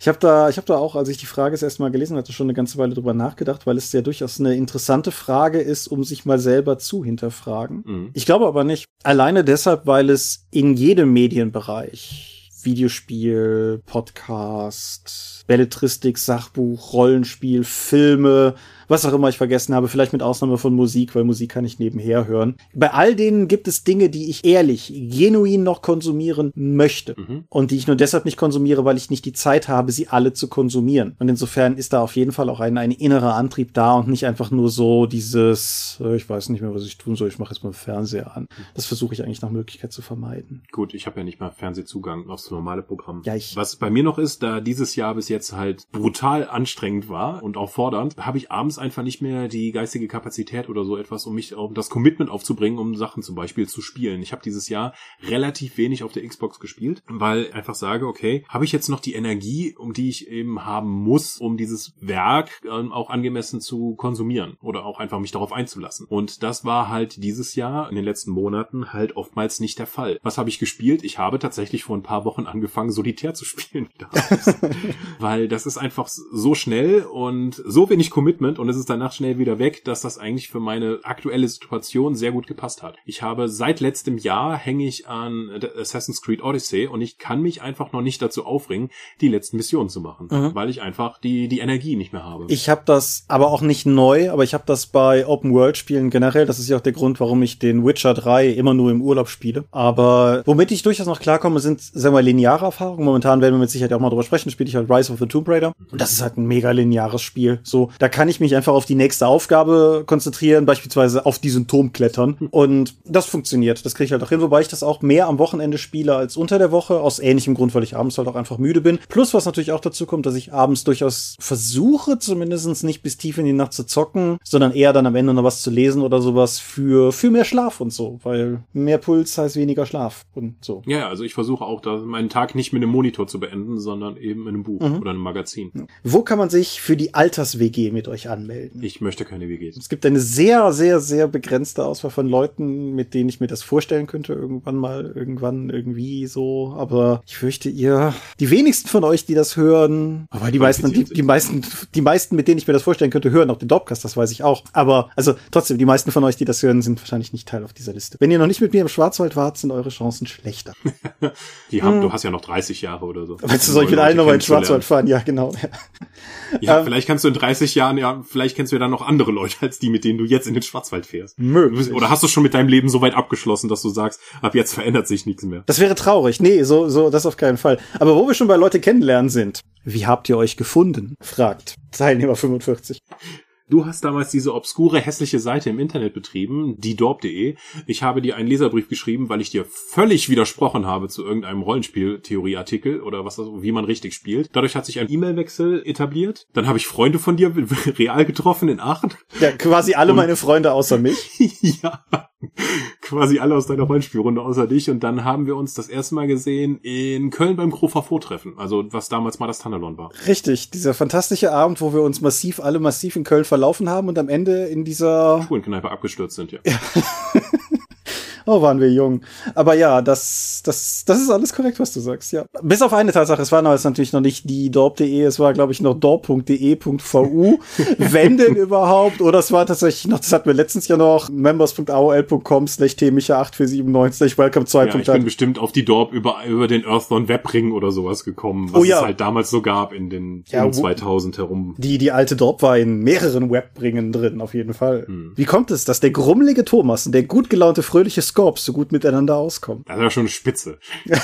Speaker 2: ich habe da, ich habe da auch, als ich die Frage das erste Mal gelesen hatte, schon eine ganze Weile drüber nachgedacht, weil es ja durchaus eine interessante Frage ist, um sich mal selber zu hinterfragen. Mhm. Ich glaube aber nicht. Alleine deshalb, weil es in jedem Medienbereich Videospiel, Podcast, Belletristik, Sachbuch, Rollenspiel, Filme, was auch immer ich vergessen habe, vielleicht mit Ausnahme von Musik, weil Musik kann ich nebenher hören. Bei all denen gibt es Dinge, die ich ehrlich, genuin noch konsumieren möchte mhm. und die ich nur deshalb nicht konsumiere, weil ich nicht die Zeit habe, sie alle zu konsumieren. Und insofern ist da auf jeden Fall auch ein, ein innerer Antrieb da und nicht einfach nur so dieses, äh, ich weiß nicht mehr, was ich tun soll, ich mache jetzt mal Fernseher an. Das versuche ich eigentlich nach Möglichkeit zu vermeiden.
Speaker 3: Gut, ich habe ja nicht mal Fernsehzugang aufs normale Programm.
Speaker 2: Ja, ich
Speaker 3: was bei mir noch ist, da dieses Jahr bis jetzt halt brutal anstrengend war und auch fordernd, habe ich abends einfach nicht mehr die geistige Kapazität oder so etwas, um mich, um das Commitment aufzubringen, um Sachen zum Beispiel zu spielen. Ich habe dieses Jahr relativ wenig auf der Xbox gespielt, weil ich einfach sage, okay, habe ich jetzt noch die Energie, um die ich eben haben muss, um dieses Werk ähm, auch angemessen zu konsumieren oder auch einfach mich darauf einzulassen. Und das war halt dieses Jahr in den letzten Monaten halt oftmals nicht der Fall. Was habe ich gespielt? Ich habe tatsächlich vor ein paar Wochen angefangen, Solitär zu spielen weil das ist einfach so schnell und so wenig Commitment und es ist danach schnell wieder weg, dass das eigentlich für meine aktuelle Situation sehr gut gepasst hat. Ich habe seit letztem Jahr hänge ich an Assassin's Creed Odyssey und ich kann mich einfach noch nicht dazu aufringen, die letzten Missionen zu machen, mhm. weil ich einfach die die Energie nicht mehr habe.
Speaker 2: Ich habe das aber auch nicht neu, aber ich habe das bei Open World Spielen generell, das ist ja auch der Grund, warum ich den Witcher 3 immer nur im Urlaub spiele, aber womit ich durchaus noch klarkomme, sind sagen wir lineare Erfahrungen. Momentan werden wir mit Sicherheit auch mal drüber sprechen, spiele ich halt Rise of the Tomb Raider und das ist halt ein mega lineares Spiel. So, da kann ich mich einfach auf die nächste Aufgabe konzentrieren, beispielsweise auf diesen Turm klettern. Und das funktioniert. Das kriege ich halt auch hin, wobei ich das auch mehr am Wochenende spiele als unter der Woche, aus ähnlichem Grund, weil ich abends halt auch einfach müde bin. Plus, was natürlich auch dazu kommt, dass ich abends durchaus versuche, zumindest nicht bis tief in die Nacht zu zocken, sondern eher dann am Ende noch was zu lesen oder sowas für, für mehr Schlaf und so, weil mehr Puls heißt weniger Schlaf und so.
Speaker 3: Ja, also ich versuche auch, da meinen Tag nicht mit einem Monitor zu beenden, sondern eben in einem Buch mhm. oder einem Magazin.
Speaker 2: Wo kann man sich für die Alters-WG mit euch anmelden?
Speaker 3: Ich möchte keine WGs.
Speaker 2: Es gibt eine sehr, sehr, sehr begrenzte Auswahl von Leuten, mit denen ich mir das vorstellen könnte, irgendwann mal, irgendwann, irgendwie so. Aber ich fürchte, ihr, die wenigsten von euch, die das hören, aber die meisten, die, die meisten, die meisten, mit denen ich mir das vorstellen könnte, hören auch den Dopcast, das weiß ich auch. Aber, also, trotzdem, die meisten von euch, die das hören, sind wahrscheinlich nicht Teil auf dieser Liste. Wenn ihr noch nicht mit mir im Schwarzwald wart, sind eure Chancen schlechter.
Speaker 3: die haben, hm. du hast ja noch 30 Jahre oder so.
Speaker 2: Weißt du, soll ich mit allen nochmal in Schwarzwald fahren? Ja, genau.
Speaker 3: ja, ähm, vielleicht kannst du in 30 Jahren, ja, vielleicht kennst du ja dann noch andere Leute als die, mit denen du jetzt in den Schwarzwald fährst.
Speaker 2: Möglich.
Speaker 3: Oder hast du schon mit deinem Leben so weit abgeschlossen, dass du sagst, ab jetzt verändert sich nichts mehr?
Speaker 2: Das wäre traurig. Nee, so, so, das auf keinen Fall. Aber wo wir schon bei Leute kennenlernen sind, wie habt ihr euch gefunden? fragt Teilnehmer 45.
Speaker 3: Du hast damals diese obskure, hässliche Seite im Internet betrieben, die Ich habe dir einen Leserbrief geschrieben, weil ich dir völlig widersprochen habe zu irgendeinem Rollenspieltheorieartikel oder was, wie man richtig spielt. Dadurch hat sich ein E-Mail-Wechsel etabliert. Dann habe ich Freunde von dir real getroffen in Aachen.
Speaker 2: Ja, quasi alle Und, meine Freunde außer mich.
Speaker 3: ja quasi alle aus deiner Rollenspielrunde außer dich. Und dann haben wir uns das erste Mal gesehen in Köln beim Grofer Vortreffen. Also was damals mal das Tanalon war.
Speaker 2: Richtig, dieser fantastische Abend, wo wir uns massiv, alle massiv in Köln verlaufen haben und am Ende in dieser
Speaker 3: Schulenkneipe abgestürzt sind, ja. ja.
Speaker 2: Oh, waren wir jung. Aber ja, das, das, das ist alles korrekt, was du sagst, ja. Bis auf eine Tatsache, es war damals natürlich noch nicht die dorp.de, es war, glaube ich, noch dorp.de.vu, wenn denn überhaupt. Oder es war tatsächlich noch, das hatten wir letztens ja noch, members.aol.com slash tmicha8497 welcome 2.
Speaker 3: Ja, ich bin bestimmt auf die Dorp über, über den Earthbound Webring oder sowas gekommen, was oh, ja. es halt damals so gab in den ja, um 2000 herum.
Speaker 2: Die, die alte Dorp war in mehreren Webringen drin, auf jeden Fall. Hm. Wie kommt es, dass der grummelige Thomas und der gut gelaunte, fröhliche Scorps so gut miteinander auskommen.
Speaker 3: Das ist ja schon spitze.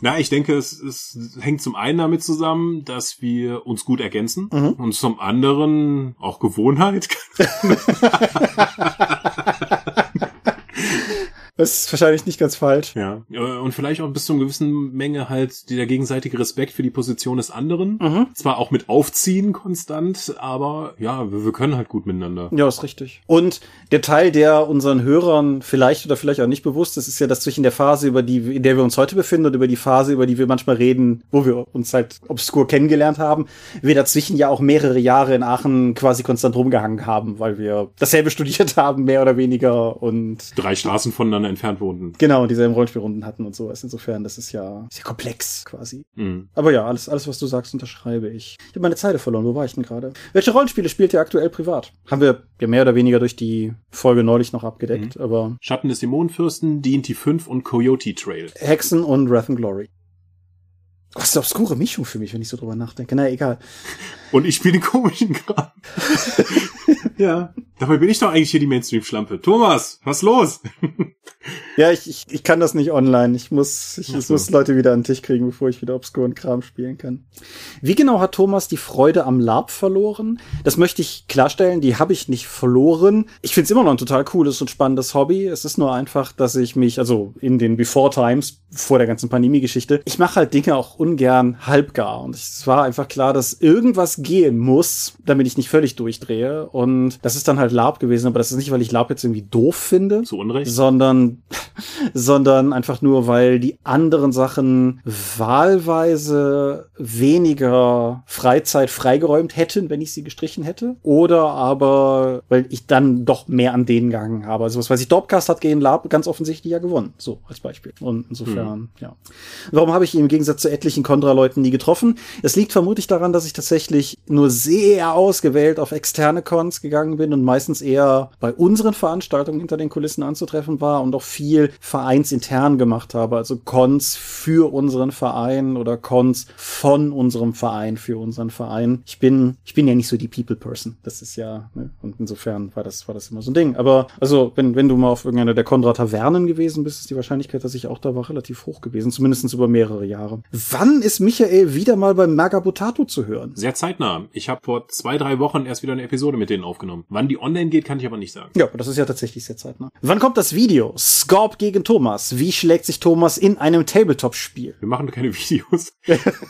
Speaker 3: Na, ich denke, es, es hängt zum einen damit zusammen, dass wir uns gut ergänzen mhm. und zum anderen auch Gewohnheit.
Speaker 2: Ist wahrscheinlich nicht ganz falsch.
Speaker 3: Ja. Äh, Und vielleicht auch bis zu einer gewissen Menge halt der gegenseitige Respekt für die Position des anderen.
Speaker 2: Mhm.
Speaker 3: Zwar auch mit Aufziehen konstant, aber ja, wir, wir können halt gut miteinander.
Speaker 2: Ja, ist richtig. Und der Teil, der unseren Hörern vielleicht oder vielleicht auch nicht bewusst ist, ist ja, dass zwischen der Phase, über die, in der wir uns heute befinden und über die Phase, über die wir manchmal reden, wo wir uns halt obskur kennengelernt haben, wir dazwischen ja auch mehrere Jahre in Aachen quasi konstant rumgehangen haben, weil wir dasselbe studiert haben, mehr oder weniger und
Speaker 3: Drei Straßen voneinander entfernt wohnten.
Speaker 2: genau dieselben Rollenspielrunden hatten und sowas. Insofern, das ist ja, ist ja komplex quasi.
Speaker 3: Mhm.
Speaker 2: Aber ja, alles, alles, was du sagst, unterschreibe ich. Ich habe meine Zeile verloren. Wo war ich denn gerade? Welche Rollenspiele spielt ihr aktuell privat? Haben wir ja mehr oder weniger durch die Folge neulich noch abgedeckt, aber
Speaker 3: Schatten des Dämonenfürsten, D&T 5 und Coyote Trail.
Speaker 2: Hexen und Wrath and Glory. Was eine obskure Mischung für mich, wenn ich so drüber nachdenke. Na, egal.
Speaker 3: Und ich spiele den komischen Kram. ja. Dabei bin ich doch eigentlich hier die Mainstream-Schlampe. Thomas, was los?
Speaker 2: Ja, ich, ich, ich kann das nicht online. Ich muss, ich, ich
Speaker 3: so.
Speaker 2: muss Leute wieder an den Tisch kriegen, bevor ich wieder obskuren Kram spielen kann. Wie genau hat Thomas die Freude am Lab verloren? Das möchte ich klarstellen. Die habe ich nicht verloren. Ich finde es immer noch ein total cooles und spannendes Hobby. Es ist nur einfach, dass ich mich, also in den Before Times, vor der ganzen Pandemie-Geschichte, ich mache halt Dinge auch ungern halbgar. Und es war einfach klar, dass irgendwas gehen muss, damit ich nicht völlig durchdrehe. Und das ist dann halt Lab gewesen. Aber das ist nicht, weil ich Lab jetzt irgendwie doof finde
Speaker 3: Zu Unrecht?
Speaker 2: sondern, sondern einfach nur, weil die anderen Sachen wahlweise weniger Freizeit freigeräumt hätten, wenn ich sie gestrichen hätte. Oder aber, weil ich dann doch mehr an denen gegangen habe. Also was weiß ich, Dorpcast hat gegen Lab ganz offensichtlich ja gewonnen. So, als Beispiel. Und insofern, ja. Warum habe ich ihn im Gegensatz zu etlichen Contra-Leuten nie getroffen? Es liegt vermutlich daran, dass ich tatsächlich nur sehr ausgewählt auf externe Cons gegangen bin und meistens eher bei unseren Veranstaltungen hinter den Kulissen anzutreffen war und auch viel vereinsintern gemacht habe. Also Cons für unseren Verein oder Cons von unserem Verein für unseren Verein. Ich bin, ich bin ja nicht so die People Person. Das ist ja, ne? und insofern war das, war das immer so ein Ding. Aber also, wenn, wenn du mal auf irgendeiner der Konrad Tavernen gewesen bist, ist die Wahrscheinlichkeit, dass ich auch da war, relativ hoch gewesen. Zumindest über mehrere Jahre. Wann ist Michael wieder mal beim Magabotato zu hören?
Speaker 3: Sehr zeitnah. Ich habe vor zwei, drei Wochen erst wieder eine Episode mit denen aufgenommen. Wann die online geht, kann ich aber nicht sagen.
Speaker 2: Ja, das ist ja tatsächlich sehr zeitnah. Wann kommt das Video? Scorp gegen Thomas. Wie schlägt sich Thomas in einem Tabletop-Spiel?
Speaker 3: Wir machen keine Videos.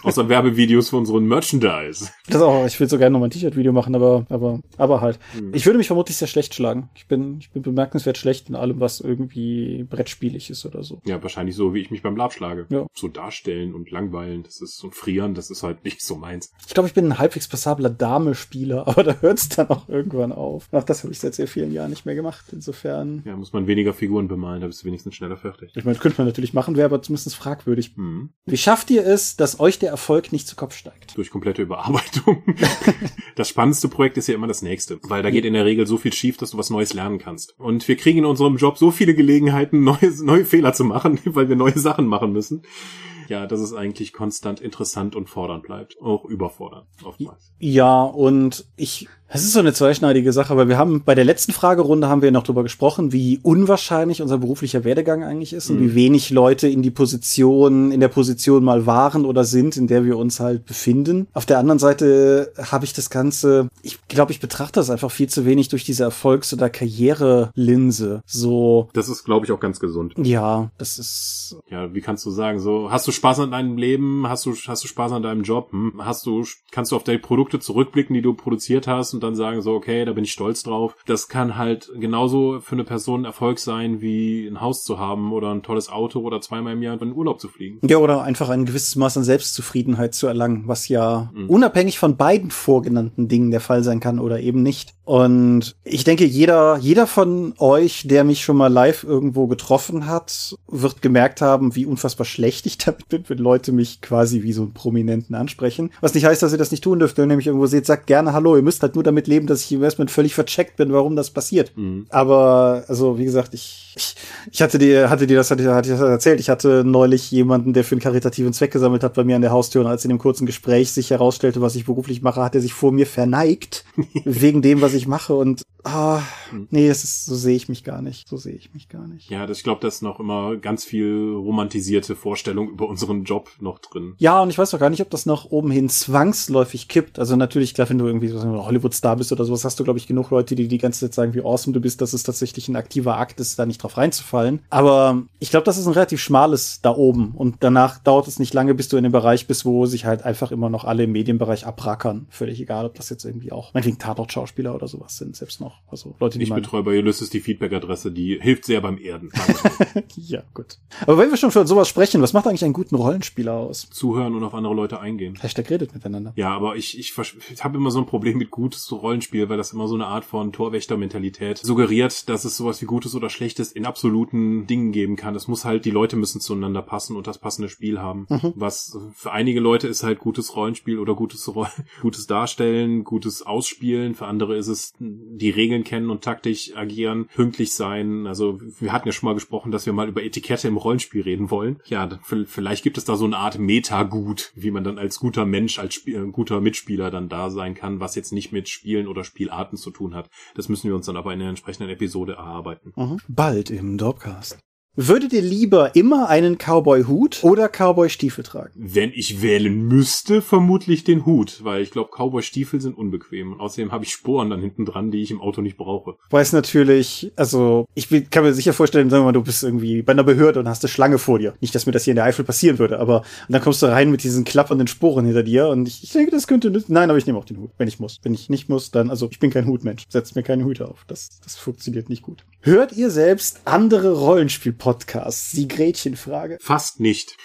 Speaker 3: Außer Werbevideos für unseren Merchandise.
Speaker 2: Das auch, ich will so gerne noch mal ein T-Shirt-Video machen, aber, aber, aber halt. Ich würde mich vermutlich sehr schlecht schlagen. Ich bin, ich bin bemerkenswert schlecht in allem, was irgendwie brettspielig ist oder so.
Speaker 3: Ja, wahrscheinlich so, wie ich mich beim Lab schlage.
Speaker 2: Ja.
Speaker 3: So darstellen und langweilen, das ist so frieren, das ist halt nicht so meins.
Speaker 2: Ich glaube, ich bin ein halbwegs passabler Dame-Spieler, aber da hört es dann auch irgendwann auf. Ach, das habe ich seit sehr vielen Jahren nicht mehr gemacht. Insofern.
Speaker 3: Ja, muss man weniger Figuren bemalen, da bist du wenigstens schneller fertig.
Speaker 2: Ich meine, könnte man natürlich machen, wäre aber zumindest fragwürdig.
Speaker 3: Mhm.
Speaker 2: Wie schafft ihr es, dass euch der Erfolg nicht zu Kopf steigt?
Speaker 3: Durch komplette Überarbeitung. das spannendste Projekt ist ja immer das nächste, weil da geht in der Regel so viel schief, dass du was Neues lernen kannst. Und wir kriegen in unserem Job so viele Gelegenheiten, neue, neue Fehler zu machen, weil wir neue Sachen machen müssen. Ja, dass es eigentlich konstant interessant und fordernd bleibt. Auch überfordernd, oftmals.
Speaker 2: Ja, und ich, es ist so eine zweischneidige Sache, weil wir haben bei der letzten Fragerunde haben wir noch drüber gesprochen, wie unwahrscheinlich unser beruflicher Werdegang eigentlich ist und wie wenig Leute in die Position, in der Position mal waren oder sind, in der wir uns halt befinden. Auf der anderen Seite habe ich das Ganze, ich glaube, ich betrachte das einfach viel zu wenig durch diese Erfolgs- oder Karrierelinse. So,
Speaker 3: Das ist, glaube ich, auch ganz gesund.
Speaker 2: ja, das ist,
Speaker 3: Ja, wie kannst du sagen, so, hast du Spaß an deinem Leben? Hast du, hast du Spaß an deinem Job? Hm? Hast du, kannst du auf die Produkte zurückblicken, die du produziert hast und dann sagen so, okay, da bin ich stolz drauf. Das kann halt genauso für eine Person ein Erfolg sein, wie ein Haus zu haben oder ein tolles Auto oder zweimal im Jahr in den Urlaub zu fliegen.
Speaker 2: Ja, oder einfach ein gewisses Maß an Selbstzufriedenheit zu erlangen, was ja unabhängig von beiden vorgenannten Dingen der Fall sein kann oder eben nicht. Und ich denke, jeder, jeder von euch, der mich schon mal live irgendwo getroffen hat, wird gemerkt haben, wie unfassbar schlecht ich damit bin, wenn Leute mich quasi wie so einen Prominenten ansprechen. Was nicht heißt, dass ihr das nicht tun dürft. Wenn ihr mich irgendwo seht, sagt gerne Hallo. Ihr müsst halt nur damit leben, dass ich im Investment völlig vercheckt bin, warum das passiert. Aber, also, wie gesagt, ich, ich, ich hatte dir, hatte dir das, hatte, hatte ich das erzählt. Ich hatte neulich jemanden, der für einen karitativen Zweck gesammelt hat, bei mir an der Haustür. Und als in dem kurzen Gespräch sich herausstellte, was ich beruflich mache, hat er sich vor mir verneigt. wegen dem, was ich mache. Und Ah, nee, das ist, so sehe ich mich gar nicht. So sehe ich mich gar nicht.
Speaker 3: Ja, das, ich glaube, da ist noch immer ganz viel romantisierte Vorstellung über unseren Job noch drin.
Speaker 2: Ja, und ich weiß doch gar nicht, ob das nach oben hin zwangsläufig kippt. Also natürlich, klar, wenn du irgendwie so ein Hollywood-Star bist oder sowas, hast du, glaube ich, genug Leute, die die ganze Zeit sagen, wie awesome du bist, dass es tatsächlich ein aktiver Akt ist, da nicht drauf reinzufallen. Aber ich glaube, das ist ein relativ schmales da oben. Und danach dauert es nicht lange, bis du in dem Bereich bist, wo sich halt einfach immer noch alle im Medienbereich abrackern. Völlig egal, ob das jetzt irgendwie auch, meinetwegen Tatort-Schauspieler oder sowas sind, selbst noch. Also Leute, die
Speaker 3: Ich betreue bei Ulysses die Feedback-Adresse, die hilft sehr beim Erden.
Speaker 2: ja, gut. Aber wenn wir schon von sowas sprechen, was macht eigentlich einen guten Rollenspieler aus?
Speaker 3: Zuhören und auf andere Leute eingehen.
Speaker 2: Hashtag redet miteinander.
Speaker 3: Ja, aber ich, ich, ich habe immer so ein Problem mit gutes Rollenspiel, weil das immer so eine Art von Torwächter-Mentalität suggeriert, dass es sowas wie gutes oder schlechtes in absoluten Dingen geben kann. Es muss halt, die Leute müssen zueinander passen und das passende Spiel haben. Was für einige Leute ist halt gutes Rollenspiel oder gutes, Roll gutes Darstellen, gutes Ausspielen. Für andere ist es die Regeln kennen und taktisch agieren, pünktlich sein. Also wir hatten ja schon mal gesprochen, dass wir mal über Etikette im Rollenspiel reden wollen. Ja, vielleicht gibt es da so eine Art Metagut, wie man dann als guter Mensch, als Sp äh, guter Mitspieler dann da sein kann, was jetzt nicht mit Spielen oder Spielarten zu tun hat. Das müssen wir uns dann aber in der entsprechenden Episode erarbeiten.
Speaker 2: Mhm. Bald im Dropcast. Würdet ihr lieber immer einen Cowboy-Hut oder Cowboy-Stiefel tragen?
Speaker 3: Wenn ich wählen müsste, vermutlich den Hut, weil ich glaube, Cowboy-Stiefel sind unbequem. Und außerdem habe ich Sporen dann hinten dran, die ich im Auto nicht brauche.
Speaker 2: Weiß natürlich, also ich kann mir sicher vorstellen, sagen wir mal, du bist irgendwie bei einer Behörde und hast eine Schlange vor dir. Nicht, dass mir das hier in der Eifel passieren würde, aber und dann kommst du rein mit diesen klappernden Sporen hinter dir und ich, ich denke, das könnte nützen. Nein, aber ich nehme auch den Hut, wenn ich muss. Wenn ich nicht muss, dann, also ich bin kein Hutmensch. Setzt mir keine Hüte auf. Das, das funktioniert nicht gut. Hört ihr selbst andere Rollenspiel-Podcasts? Die Gretchenfrage.
Speaker 3: Fast nicht.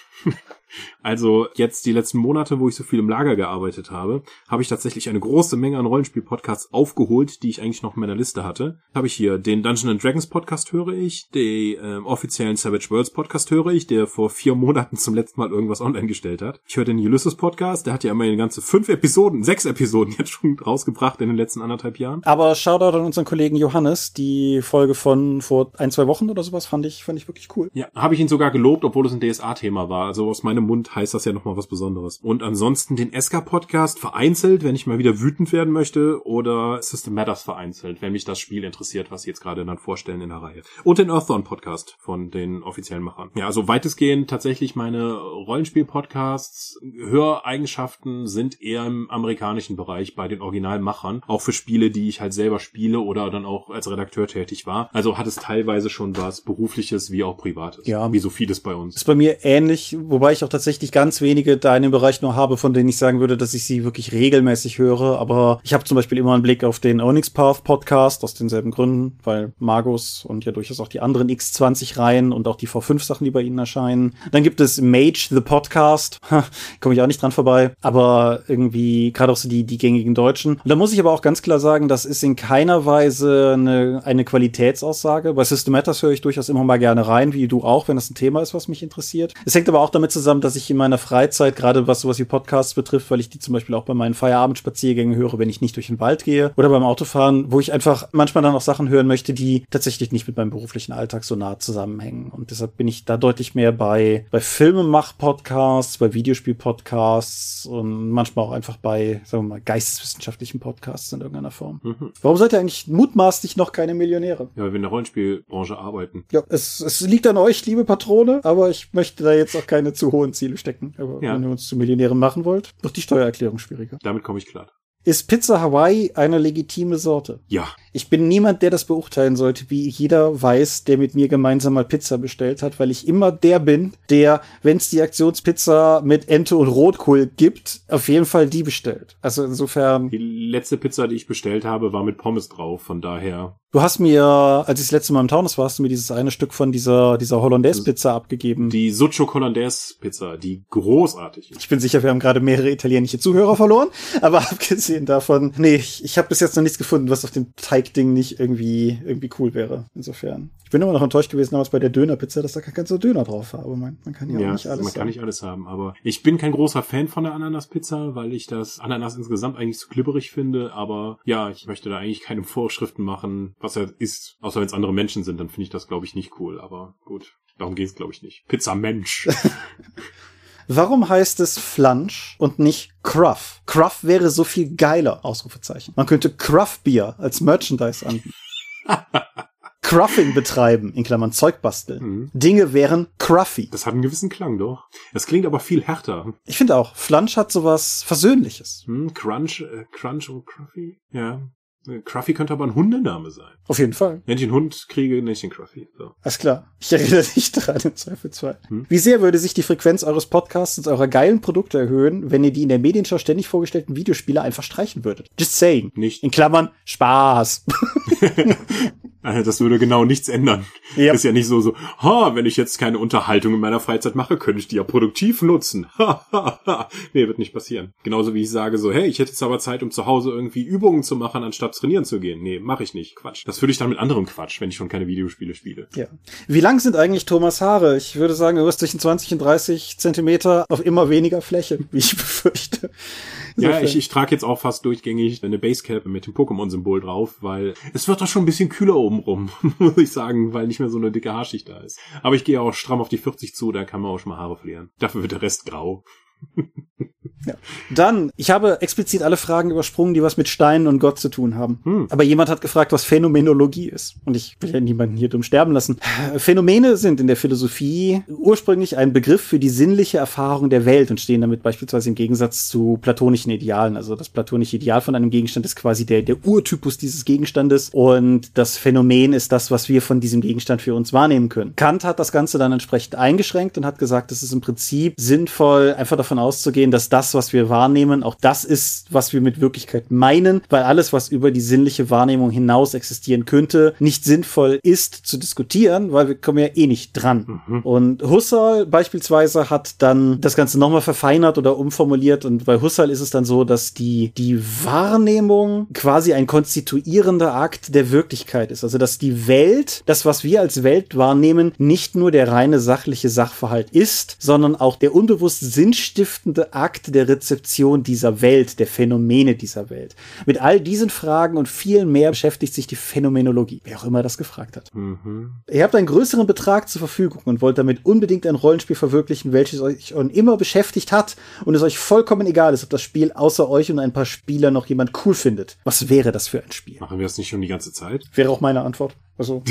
Speaker 3: Also jetzt die letzten Monate, wo ich so viel im Lager gearbeitet habe, habe ich tatsächlich eine große Menge an Rollenspiel-Podcasts aufgeholt, die ich eigentlich noch in meiner Liste hatte. Habe ich hier den Dungeon and Dragons Podcast höre ich, den ähm, offiziellen Savage Worlds Podcast höre ich, der vor vier Monaten zum letzten Mal irgendwas online gestellt hat. Ich höre den Ulysses Podcast, der hat ja immerhin ganze fünf Episoden, sechs Episoden jetzt schon rausgebracht in den letzten anderthalb Jahren.
Speaker 2: Aber Shoutout an unseren Kollegen Johannes. Die Folge von vor ein, zwei Wochen oder sowas fand ich, fand ich wirklich cool.
Speaker 3: Ja, habe ich ihn sogar gelobt, obwohl es ein DSA-Thema war. Also aus meinem Mund heißt das ja nochmal was Besonderes. Und ansonsten den Eska-Podcast vereinzelt, wenn ich mal wieder wütend werden möchte, oder System Matters vereinzelt, wenn mich das Spiel interessiert, was sie jetzt gerade dann vorstellen in der Reihe. Und den Earthdawn-Podcast von den offiziellen Machern. Ja, also weitestgehend tatsächlich meine Rollenspiel-Podcasts. Höreigenschaften sind eher im amerikanischen Bereich bei den Originalmachern. Auch für Spiele, die ich halt selber spiele oder dann auch als Redakteur tätig war. Also hat es teilweise schon was Berufliches wie auch Privates.
Speaker 2: Ja.
Speaker 3: Wie so vieles bei uns.
Speaker 2: Ist bei mir ähnlich, wobei ich auch tatsächlich ganz wenige da in dem Bereich nur habe, von denen ich sagen würde, dass ich sie wirklich regelmäßig höre. Aber ich habe zum Beispiel immer einen Blick auf den Onyx Path Podcast aus denselben Gründen, weil Magus und ja durchaus auch die anderen X20-Reihen und auch die V5-Sachen, die bei ihnen erscheinen. Dann gibt es Mage the Podcast. Komme ich auch nicht dran vorbei. Aber irgendwie gerade auch so die, die gängigen Deutschen. Und da muss ich aber auch ganz klar sagen, das ist in keiner Weise eine, eine Qualitätsaussage. Bei System Matters höre ich durchaus immer mal gerne rein, wie du auch, wenn das ein Thema ist, was mich interessiert. Es hängt aber auch damit zusammen, dass ich in meiner Freizeit, gerade was sowas wie Podcasts betrifft, weil ich die zum Beispiel auch bei meinen Feierabendspaziergängen höre, wenn ich nicht durch den Wald gehe oder beim Autofahren, wo ich einfach manchmal dann auch Sachen hören möchte, die tatsächlich nicht mit meinem beruflichen Alltag so nah zusammenhängen. Und deshalb bin ich da deutlich mehr bei, bei Filmemach-Podcasts, bei Videospiel-Podcasts und manchmal auch einfach bei, sagen wir mal, geisteswissenschaftlichen Podcasts in irgendeiner Form.
Speaker 3: Mhm.
Speaker 2: Warum seid ihr eigentlich mutmaßlich noch keine Millionäre?
Speaker 3: Ja, weil wir in der Rollenspielbranche arbeiten.
Speaker 2: Ja, es, es liegt an euch, liebe Patrone, aber ich möchte da jetzt auch keine zu hohen Ziele stecken. Aber
Speaker 3: Ja.
Speaker 2: wenn ihr uns zu Millionären machen wollt, wird die Steuererklärung schwieriger.
Speaker 3: Damit komme ich klar.
Speaker 2: Ist Pizza Hawaii eine legitime Sorte?
Speaker 3: Ja,
Speaker 2: Ich bin niemand, der das beurteilen sollte, wie jeder weiß, der mit mir gemeinsam mal Pizza bestellt hat, weil ich immer der bin, der, wenn es die Aktionspizza mit Ente und Rotkohl gibt, auf jeden Fall die bestellt. Also insofern,
Speaker 3: die letzte Pizza, die ich bestellt habe, war mit Pommes drauf. Von daher,
Speaker 2: du hast mir, als ich das letzte Mal im Taunus war, hast du mir dieses eine Stück von dieser, dieser Hollandaise-Pizza abgegeben.
Speaker 3: die Succio Hollandaise Pizza, die großartig ist.
Speaker 2: Ich bin sicher, wir haben gerade mehrere italienische Zuhörer verloren, aber abgesehen davon, nee, ich, ich habe bis jetzt noch nichts gefunden, was auf dem Teigding nicht irgendwie irgendwie cool wäre. Insofern. Ich bin immer noch enttäuscht gewesen damals bei der Dönerpizza, dass da gar kein so Döner drauf war, aber man, man kann ja,
Speaker 3: Ja,
Speaker 2: auch nicht alles
Speaker 3: man kann
Speaker 2: sagen.
Speaker 3: nicht alles haben, aber ich bin kein großer Fan von der Ananaspizza, weil ich das Ananas insgesamt eigentlich zu glibberig finde, aber ja, ich möchte da eigentlich keine Vorschriften machen, was er ist, außer wenn es andere Menschen sind, dann finde ich das glaube ich nicht cool, aber gut, darum geht's glaube ich nicht. Pizza Mensch.
Speaker 2: Warum heißt es Flunch und nicht Cruff? Cruff wäre so viel geiler, Ausrufezeichen. Man könnte Cruff Beer als Merchandise anbieten. Cruffing betreiben, in Klammern Zeug basteln.
Speaker 3: Mhm.
Speaker 2: Dinge wären cruffy.
Speaker 3: Das hat einen gewissen Klang, doch. Das klingt aber viel härter.
Speaker 2: Ich finde auch, Flunch hat sowas Versöhnliches.
Speaker 3: Hm, Crunch, äh, Crunch und Cruffy? Ja. Äh, Cruffy könnte aber ein Hundename sein.
Speaker 2: Auf jeden Fall.
Speaker 3: Wenn ich einen Hund kriege, nenne ich den Cruffy. So.
Speaker 2: Alles klar. Ich erinnere dich daran im Zweifelsfall.
Speaker 3: Hm.
Speaker 2: Wie sehr würde sich die Frequenz eures Podcasts und eurer geilen Produkte erhöhen, wenn ihr die in der Medienschau ständig vorgestellten Videospiele einfach streichen würdet? Just saying.
Speaker 3: Nicht.
Speaker 2: In Klammern Spaß.
Speaker 3: Äh, Das würde genau nichts ändern.
Speaker 2: Yep.
Speaker 3: Ist ja nicht so, so, ha, wenn ich jetzt keine Unterhaltung in meiner Freizeit mache, könnte ich die ja produktiv nutzen. Ha, ha, ha. nee, wird nicht passieren. Genauso wie ich sage so, hey, ich hätte jetzt aber Zeit, um zu Hause irgendwie Übungen zu machen, anstatt trainieren zu gehen. Nee, mache ich nicht. Quatsch. Das würde ich dann mit anderem Quatsch, wenn ich schon keine Videospiele spiele.
Speaker 2: ja. Wie lang sind eigentlich Thomas Haare? Ich würde sagen, irgendwas zwischen 20 und 30 Zentimeter auf immer weniger Fläche, wie ich befürchte.
Speaker 3: Ja, ich, ich trage jetzt auch fast durchgängig eine Basecap mit dem Pokémon-Symbol drauf, weil es wird doch schon ein bisschen kühler oben rum, muss ich sagen, weil nicht mehr so eine dicke Haarschicht da ist. Aber ich gehe auch stramm auf die 40 zu, da kann man auch schon mal Haare verlieren. Dafür wird der Rest grau.
Speaker 2: Dann, ich habe explizit alle Fragen übersprungen, die was mit Steinen und Gott zu tun haben.
Speaker 3: Hm.
Speaker 2: Aber jemand hat gefragt, was Phänomenologie ist. Und ich will ja niemanden hier dumm sterben lassen. Phänomene sind in der Philosophie ursprünglich ein Begriff für die sinnliche Erfahrung der Welt und stehen damit beispielsweise im Gegensatz zu platonischen Idealen. Also das platonische Ideal von einem Gegenstand ist quasi der, der Urtypus dieses Gegenstandes und das Phänomen ist das, was wir von diesem Gegenstand für uns wahrnehmen können. Kant hat das Ganze dann entsprechend eingeschränkt und hat gesagt, es ist im Prinzip sinnvoll, einfach davon auszugehen, dass das, was wir wahrnehmen, auch das ist, was wir mit Wirklichkeit meinen, weil alles, was über die sinnliche Wahrnehmung hinaus existieren könnte, nicht sinnvoll ist zu diskutieren, weil wir kommen ja eh nicht dran. Und Husserl beispielsweise hat dann das Ganze nochmal verfeinert oder umformuliert und bei Husserl ist es dann so, dass die, die Wahrnehmung quasi ein konstituierender Akt der Wirklichkeit ist. Also, dass die Welt, das, was wir als Welt wahrnehmen, nicht nur der reine sachliche Sachverhalt ist, sondern auch der unbewusst sinnstiftende Akt der Rezeption dieser Welt, der Phänomene dieser Welt. Mit all diesen Fragen und viel mehr beschäftigt sich die Phänomenologie, wer auch immer das gefragt hat.
Speaker 3: Mhm.
Speaker 2: Ihr habt einen größeren Betrag zur Verfügung und wollt damit unbedingt ein Rollenspiel verwirklichen, welches euch schon immer beschäftigt hat und es euch vollkommen egal ist, ob das Spiel außer euch und ein paar Spieler noch jemand cool findet. Was wäre das für ein Spiel?
Speaker 3: Machen wir das nicht schon die ganze Zeit?
Speaker 2: Wäre auch meine Antwort. Also,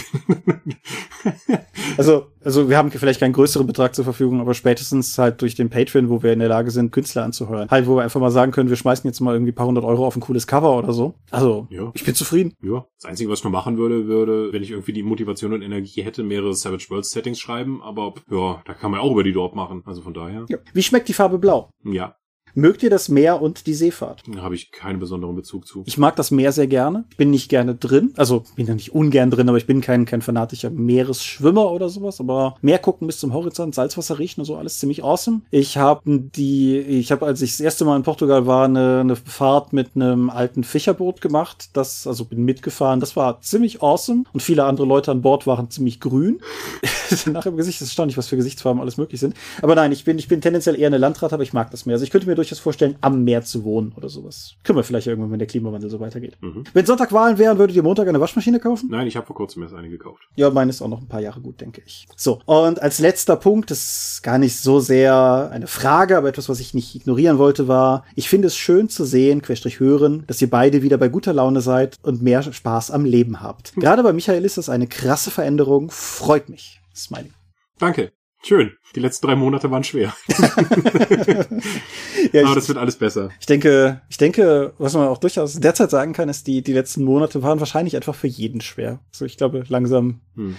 Speaker 2: also, also wir haben vielleicht keinen größeren Betrag zur Verfügung, aber spätestens halt durch den Patreon, wo wir in der Lage sind, Künstler anzuhören. Halt, wo wir einfach mal sagen können, wir schmeißen jetzt mal irgendwie ein paar hundert Euro auf ein cooles Cover oder so. Also,
Speaker 3: Ja.
Speaker 2: ich bin zufrieden.
Speaker 3: Ja. Das Einzige, was ich noch machen würde, würde, wenn ich irgendwie die Motivation und Energie hätte, mehrere Savage Worlds Settings schreiben, aber ja, da kann man ja auch über die Dorp machen. Also von daher,
Speaker 2: Ja. Wie schmeckt die Farbe Blau?
Speaker 3: ja,
Speaker 2: Mögt ihr das Meer und die Seefahrt?
Speaker 3: da habe ich keinen besonderen Bezug zu.
Speaker 2: Ich mag das Meer sehr gerne. Ich bin nicht gerne drin. Also bin da nicht ungern drin, aber ich bin kein, kein fanatischer Meeresschwimmer oder sowas. Aber Meer gucken bis zum Horizont, Salzwasser riechen und so, alles ziemlich awesome. Ich habe die, ich habe, als ich das erste Mal in Portugal war, eine, eine Fahrt mit einem alten Fischerboot gemacht. Das, also bin mitgefahren. Das war ziemlich awesome. Und viele andere Leute an Bord waren ziemlich grün. Nach im Gesicht ist erstaunlich, was für Gesichtsfarben alles möglich sind. Aber nein, ich bin, ich bin tendenziell eher eine Landrat, aber ich mag das Meer. Also ich könnte mir durchaus vorstellen, am Meer zu wohnen oder sowas. Können wir vielleicht irgendwann, wenn der Klimawandel so weitergeht.
Speaker 3: Mhm.
Speaker 2: Wenn Sonntag Wahlen wären, würdet ihr Montag eine Waschmaschine kaufen?
Speaker 3: Nein, ich habe vor kurzem erst eine gekauft.
Speaker 2: Ja, meine ist auch noch ein paar Jahre gut, denke ich. So, und als letzter Punkt, das ist gar nicht so sehr eine Frage, aber etwas, was ich nicht ignorieren wollte, war, ich finde es schön zu sehen, querstrich hören, dass ihr beide wieder bei guter Laune seid und mehr Spaß am Leben habt. Gerade bei Michael ist das eine krasse Veränderung, freut mich. Smiley.
Speaker 3: Danke. Schön. Die letzten drei Monate waren schwer.
Speaker 2: Ja,
Speaker 3: Aber
Speaker 2: ich,
Speaker 3: das wird alles besser.
Speaker 2: ich denke, ich denke, was man auch durchaus derzeit sagen kann, ist, die, die letzten Monate waren wahrscheinlich einfach für jeden schwer. So, ich glaube, langsam,
Speaker 3: Hm.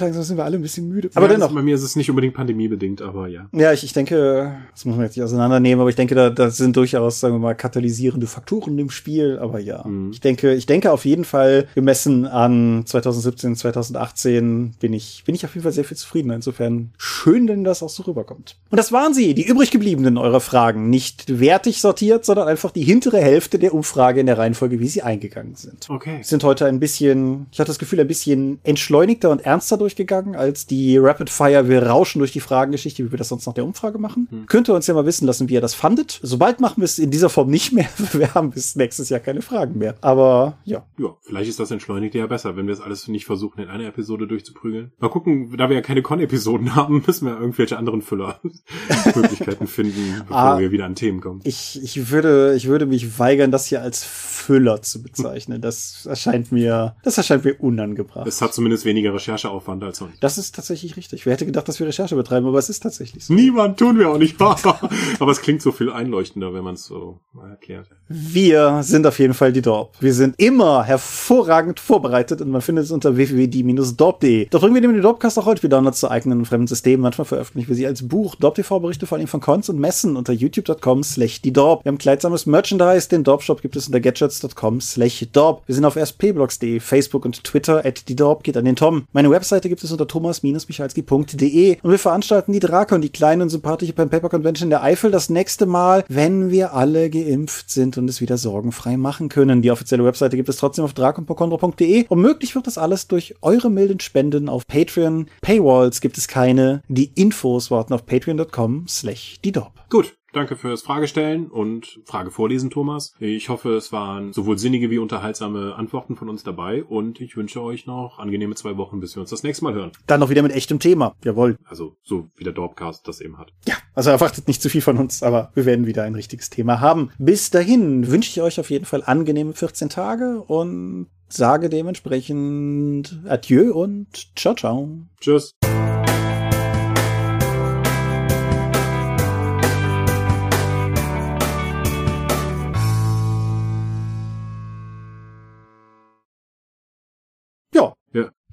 Speaker 2: Langsam sind wir alle ein bisschen müde. Aber
Speaker 3: ja,
Speaker 2: dennoch.
Speaker 3: Bei mir ist es nicht unbedingt pandemiebedingt, aber ja.
Speaker 2: Ja, ich, ich denke, das muss man jetzt nicht auseinandernehmen, aber ich denke, da, da sind durchaus, sagen wir mal, katalysierende Faktoren im Spiel. Aber ja,
Speaker 3: Mhm.
Speaker 2: ich denke, ich denke auf jeden Fall, gemessen an 2017, 2018, bin ich, bin ich auf jeden Fall sehr viel zufriedener. Insofern schön, wenn das auch so rüberkommt. Und das waren sie, die übrig gebliebenen eurer Fragen. Nicht wertig sortiert, sondern einfach die hintere Hälfte der Umfrage in der Reihenfolge, wie sie eingegangen sind.
Speaker 3: Okay.
Speaker 2: Sind heute ein bisschen, ich hatte das Gefühl, ein bisschen entschleunigter und ernster ernster durchgegangen als die Rapid Fire, wir rauschen durch die Fragengeschichte, wie wir das sonst nach der Umfrage machen. Hm. Könnt ihr uns ja mal wissen lassen, wie ihr das fandet. Sobald machen wir es in dieser Form nicht mehr. Wir haben bis nächstes Jahr keine Fragen mehr. Aber ja.
Speaker 3: Ja, vielleicht ist das entschleunigt ja besser, wenn wir es alles nicht versuchen, in einer Episode durchzuprügeln. Mal gucken, da wir ja keine Con-Episoden haben, müssen wir irgendwelche anderen Füller-Möglichkeiten finden, bevor ah, wir wieder an Themen kommen.
Speaker 2: Ich, ich würde, ich würde mich weigern, das hier als Füller zu bezeichnen. Das erscheint mir, das erscheint mir unangebracht.
Speaker 3: Es hat zumindest weniger Rechercheaufwand als sonst.
Speaker 2: Das ist tatsächlich richtig. Wer hätte gedacht, dass wir Recherche betreiben, aber es ist tatsächlich so.
Speaker 3: Niemand tun wir auch nicht. aber es klingt so viel einleuchtender, wenn man es so erklärt.
Speaker 2: Wir sind auf jeden Fall die Dorp. Wir sind immer hervorragend vorbereitet und man findet es unter www.die-dorp.de. Doch bringen wir den Dorpcast auch heute wieder zu eigenen und fremden Systemen. Manchmal veröffentlichen wir sie als Buch. Dorp TV berichte vor allem von Cons und Messen unter youtube.com slash die Dorp. Wir haben kleidsames Merchandise. Den Dorp Shop gibt es unter gadgets.com slash Dorp. Wir sind auf rspblogs.de, Facebook und Twitter at die Dorp geht an den Tom. Meine Webseite gibt es unter thomas-michalski.de und wir veranstalten die Drake und die kleine und sympathische Pen Paper Convention der Eifel das nächste Mal, wenn wir alle geimpft sind und es wieder sorgenfrei machen können. Die offizielle Webseite gibt es trotzdem auf drakenpokondro.de und möglich wird das alles durch eure milden Spenden auf Patreon. Paywalls gibt es keine. Die Infos warten auf patreon.com slash die
Speaker 3: Gut, Danke fürs Fragestellen und Frage vorlesen, Thomas. Ich hoffe, es waren sowohl sinnige wie unterhaltsame Antworten von uns dabei und ich wünsche euch noch angenehme zwei Wochen, bis wir uns das nächste Mal hören.
Speaker 2: Dann noch wieder mit echtem Thema. Jawohl.
Speaker 3: Also so wie der Dorpcast das eben hat.
Speaker 2: Ja, also erwartet nicht zu viel von uns, aber wir werden wieder ein richtiges Thema haben. Bis dahin wünsche ich euch auf jeden Fall angenehme 14 Tage und sage dementsprechend Adieu und ciao, ciao.
Speaker 3: Tschüss.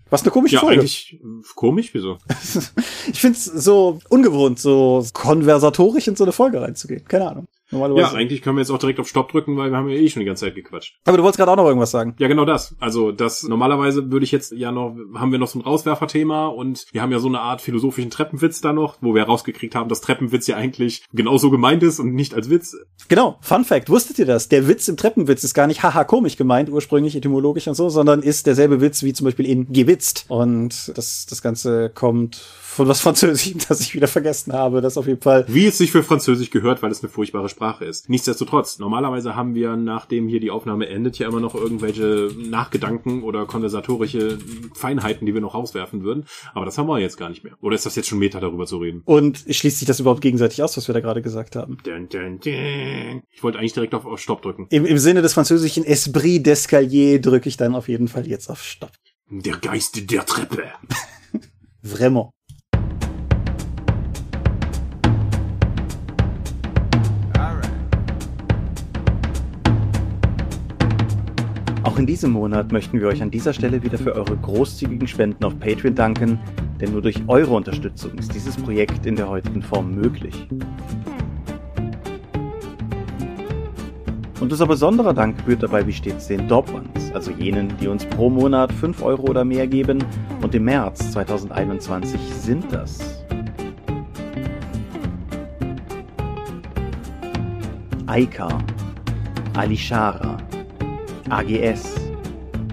Speaker 2: Was eine komische
Speaker 3: ja,
Speaker 2: Folge.
Speaker 3: Eigentlich komisch, wieso?
Speaker 2: ich find's so ungewohnt, so konversatorisch in so eine Folge reinzugehen. Keine Ahnung.
Speaker 3: Normalerweise. Ja, eigentlich können wir jetzt auch direkt auf Stopp drücken, weil wir haben ja eh schon die ganze Zeit gequatscht.
Speaker 2: Aber du wolltest gerade auch noch irgendwas sagen.
Speaker 3: Ja, genau das. Also das normalerweise würde ich jetzt ja noch, haben wir noch so ein Rauswerferthema und wir haben ja so eine Art philosophischen Treppenwitz da noch, wo wir rausgekriegt haben, dass Treppenwitz ja eigentlich genauso gemeint ist und nicht als Witz.
Speaker 2: Genau, Fun Fact, wusstet ihr das? Der Witz im Treppenwitz ist gar nicht haha komisch gemeint, ursprünglich etymologisch und so, sondern ist derselbe Witz wie zum Beispiel in gewitzt. Und das, das Ganze kommt von was Französisch, das ich wieder vergessen habe. Das auf jeden Fall.
Speaker 3: Wie es sich für Französisch gehört, weil es eine furchtbare Sprache ist. Nichtsdestotrotz, normalerweise haben wir, nachdem hier die Aufnahme endet, ja immer noch irgendwelche Nachgedanken oder konversatorische Feinheiten, die wir noch rauswerfen würden. Aber das haben wir jetzt gar nicht mehr. Oder ist das jetzt schon Meta, darüber zu reden?
Speaker 2: Und schließt sich das überhaupt gegenseitig aus, was wir da gerade gesagt haben?
Speaker 3: Dun, dun, dun. Ich wollte eigentlich direkt auf, auf Stopp drücken.
Speaker 2: Im, Im Sinne des französischen Esprit d'Escalier drücke ich dann auf jeden Fall jetzt auf Stopp.
Speaker 3: Der Geist der Treppe.
Speaker 2: Vraiment. Auch in diesem Monat möchten wir euch an dieser Stelle wieder für eure großzügigen Spenden auf Patreon danken, denn nur durch eure Unterstützung ist dieses Projekt in der heutigen Form möglich. Und unser besonderer Dank gebührt dabei wie stets den Dorpmans, also jenen, die uns pro Monat 5 Euro oder mehr geben und im März 2021 sind das Aika, Alishara, AGS,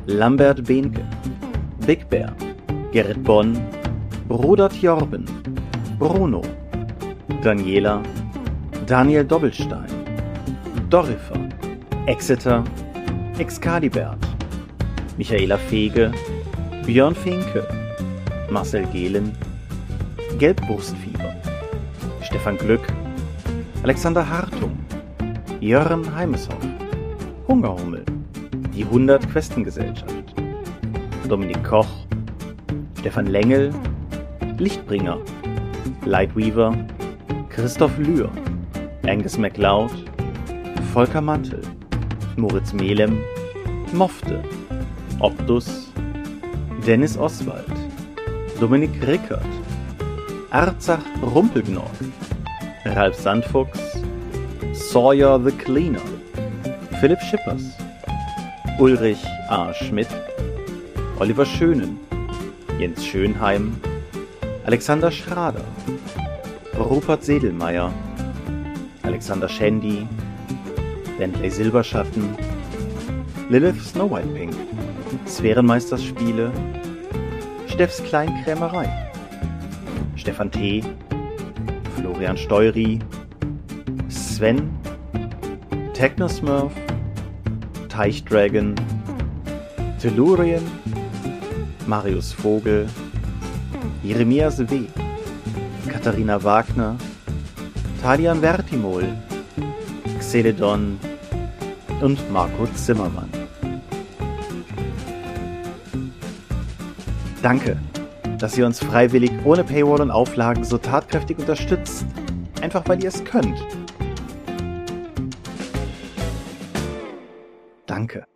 Speaker 2: Lambert Behnke, Big Bear, Gerrit Bonn, Rudert Jorben, Bruno, Daniela, Daniel Doppelstein, Dorifer, Exeter, Excalibert, Michaela Fege, Björn Finke, Marcel Gehlen, Gelbbrustfieber, Stefan Glück, Alexander Hartung, Jörn Heimeshoff, Hungerhummel, die 100 Questengesellschaft, Dominik Koch, Stefan Lengel, Lichtbringer, Lightweaver, Christoph Lühr, Angus MacLeod, Volker Mantel, Moritz Melem, Mofte, Optus, Dennis Oswald, Dominik Rickert, Arzach Rumpelgnorg, Ralf Sandfuchs, Sawyer the Cleaner, Philipp Schippers, Ulrich A. Schmidt, Oliver Schönen, Jens Schönheim, Alexander Schrader, Rupert Sedelmeier, Alexander Schendi, Bentley Steffs Kleinkrämerei. Stefan T., Florian Steury, Sven, Technosmurf, Teichdragon, Tellurien, Marius Vogel, Jeremias W., Katharina Wagner, Talian Vertimol, Xeledon und Marco Zimmermann. Danke, dass ihr uns freiwillig ohne Paywall und Auflagen so tatkräftig unterstützt, einfach weil ihr es könnt. Danke.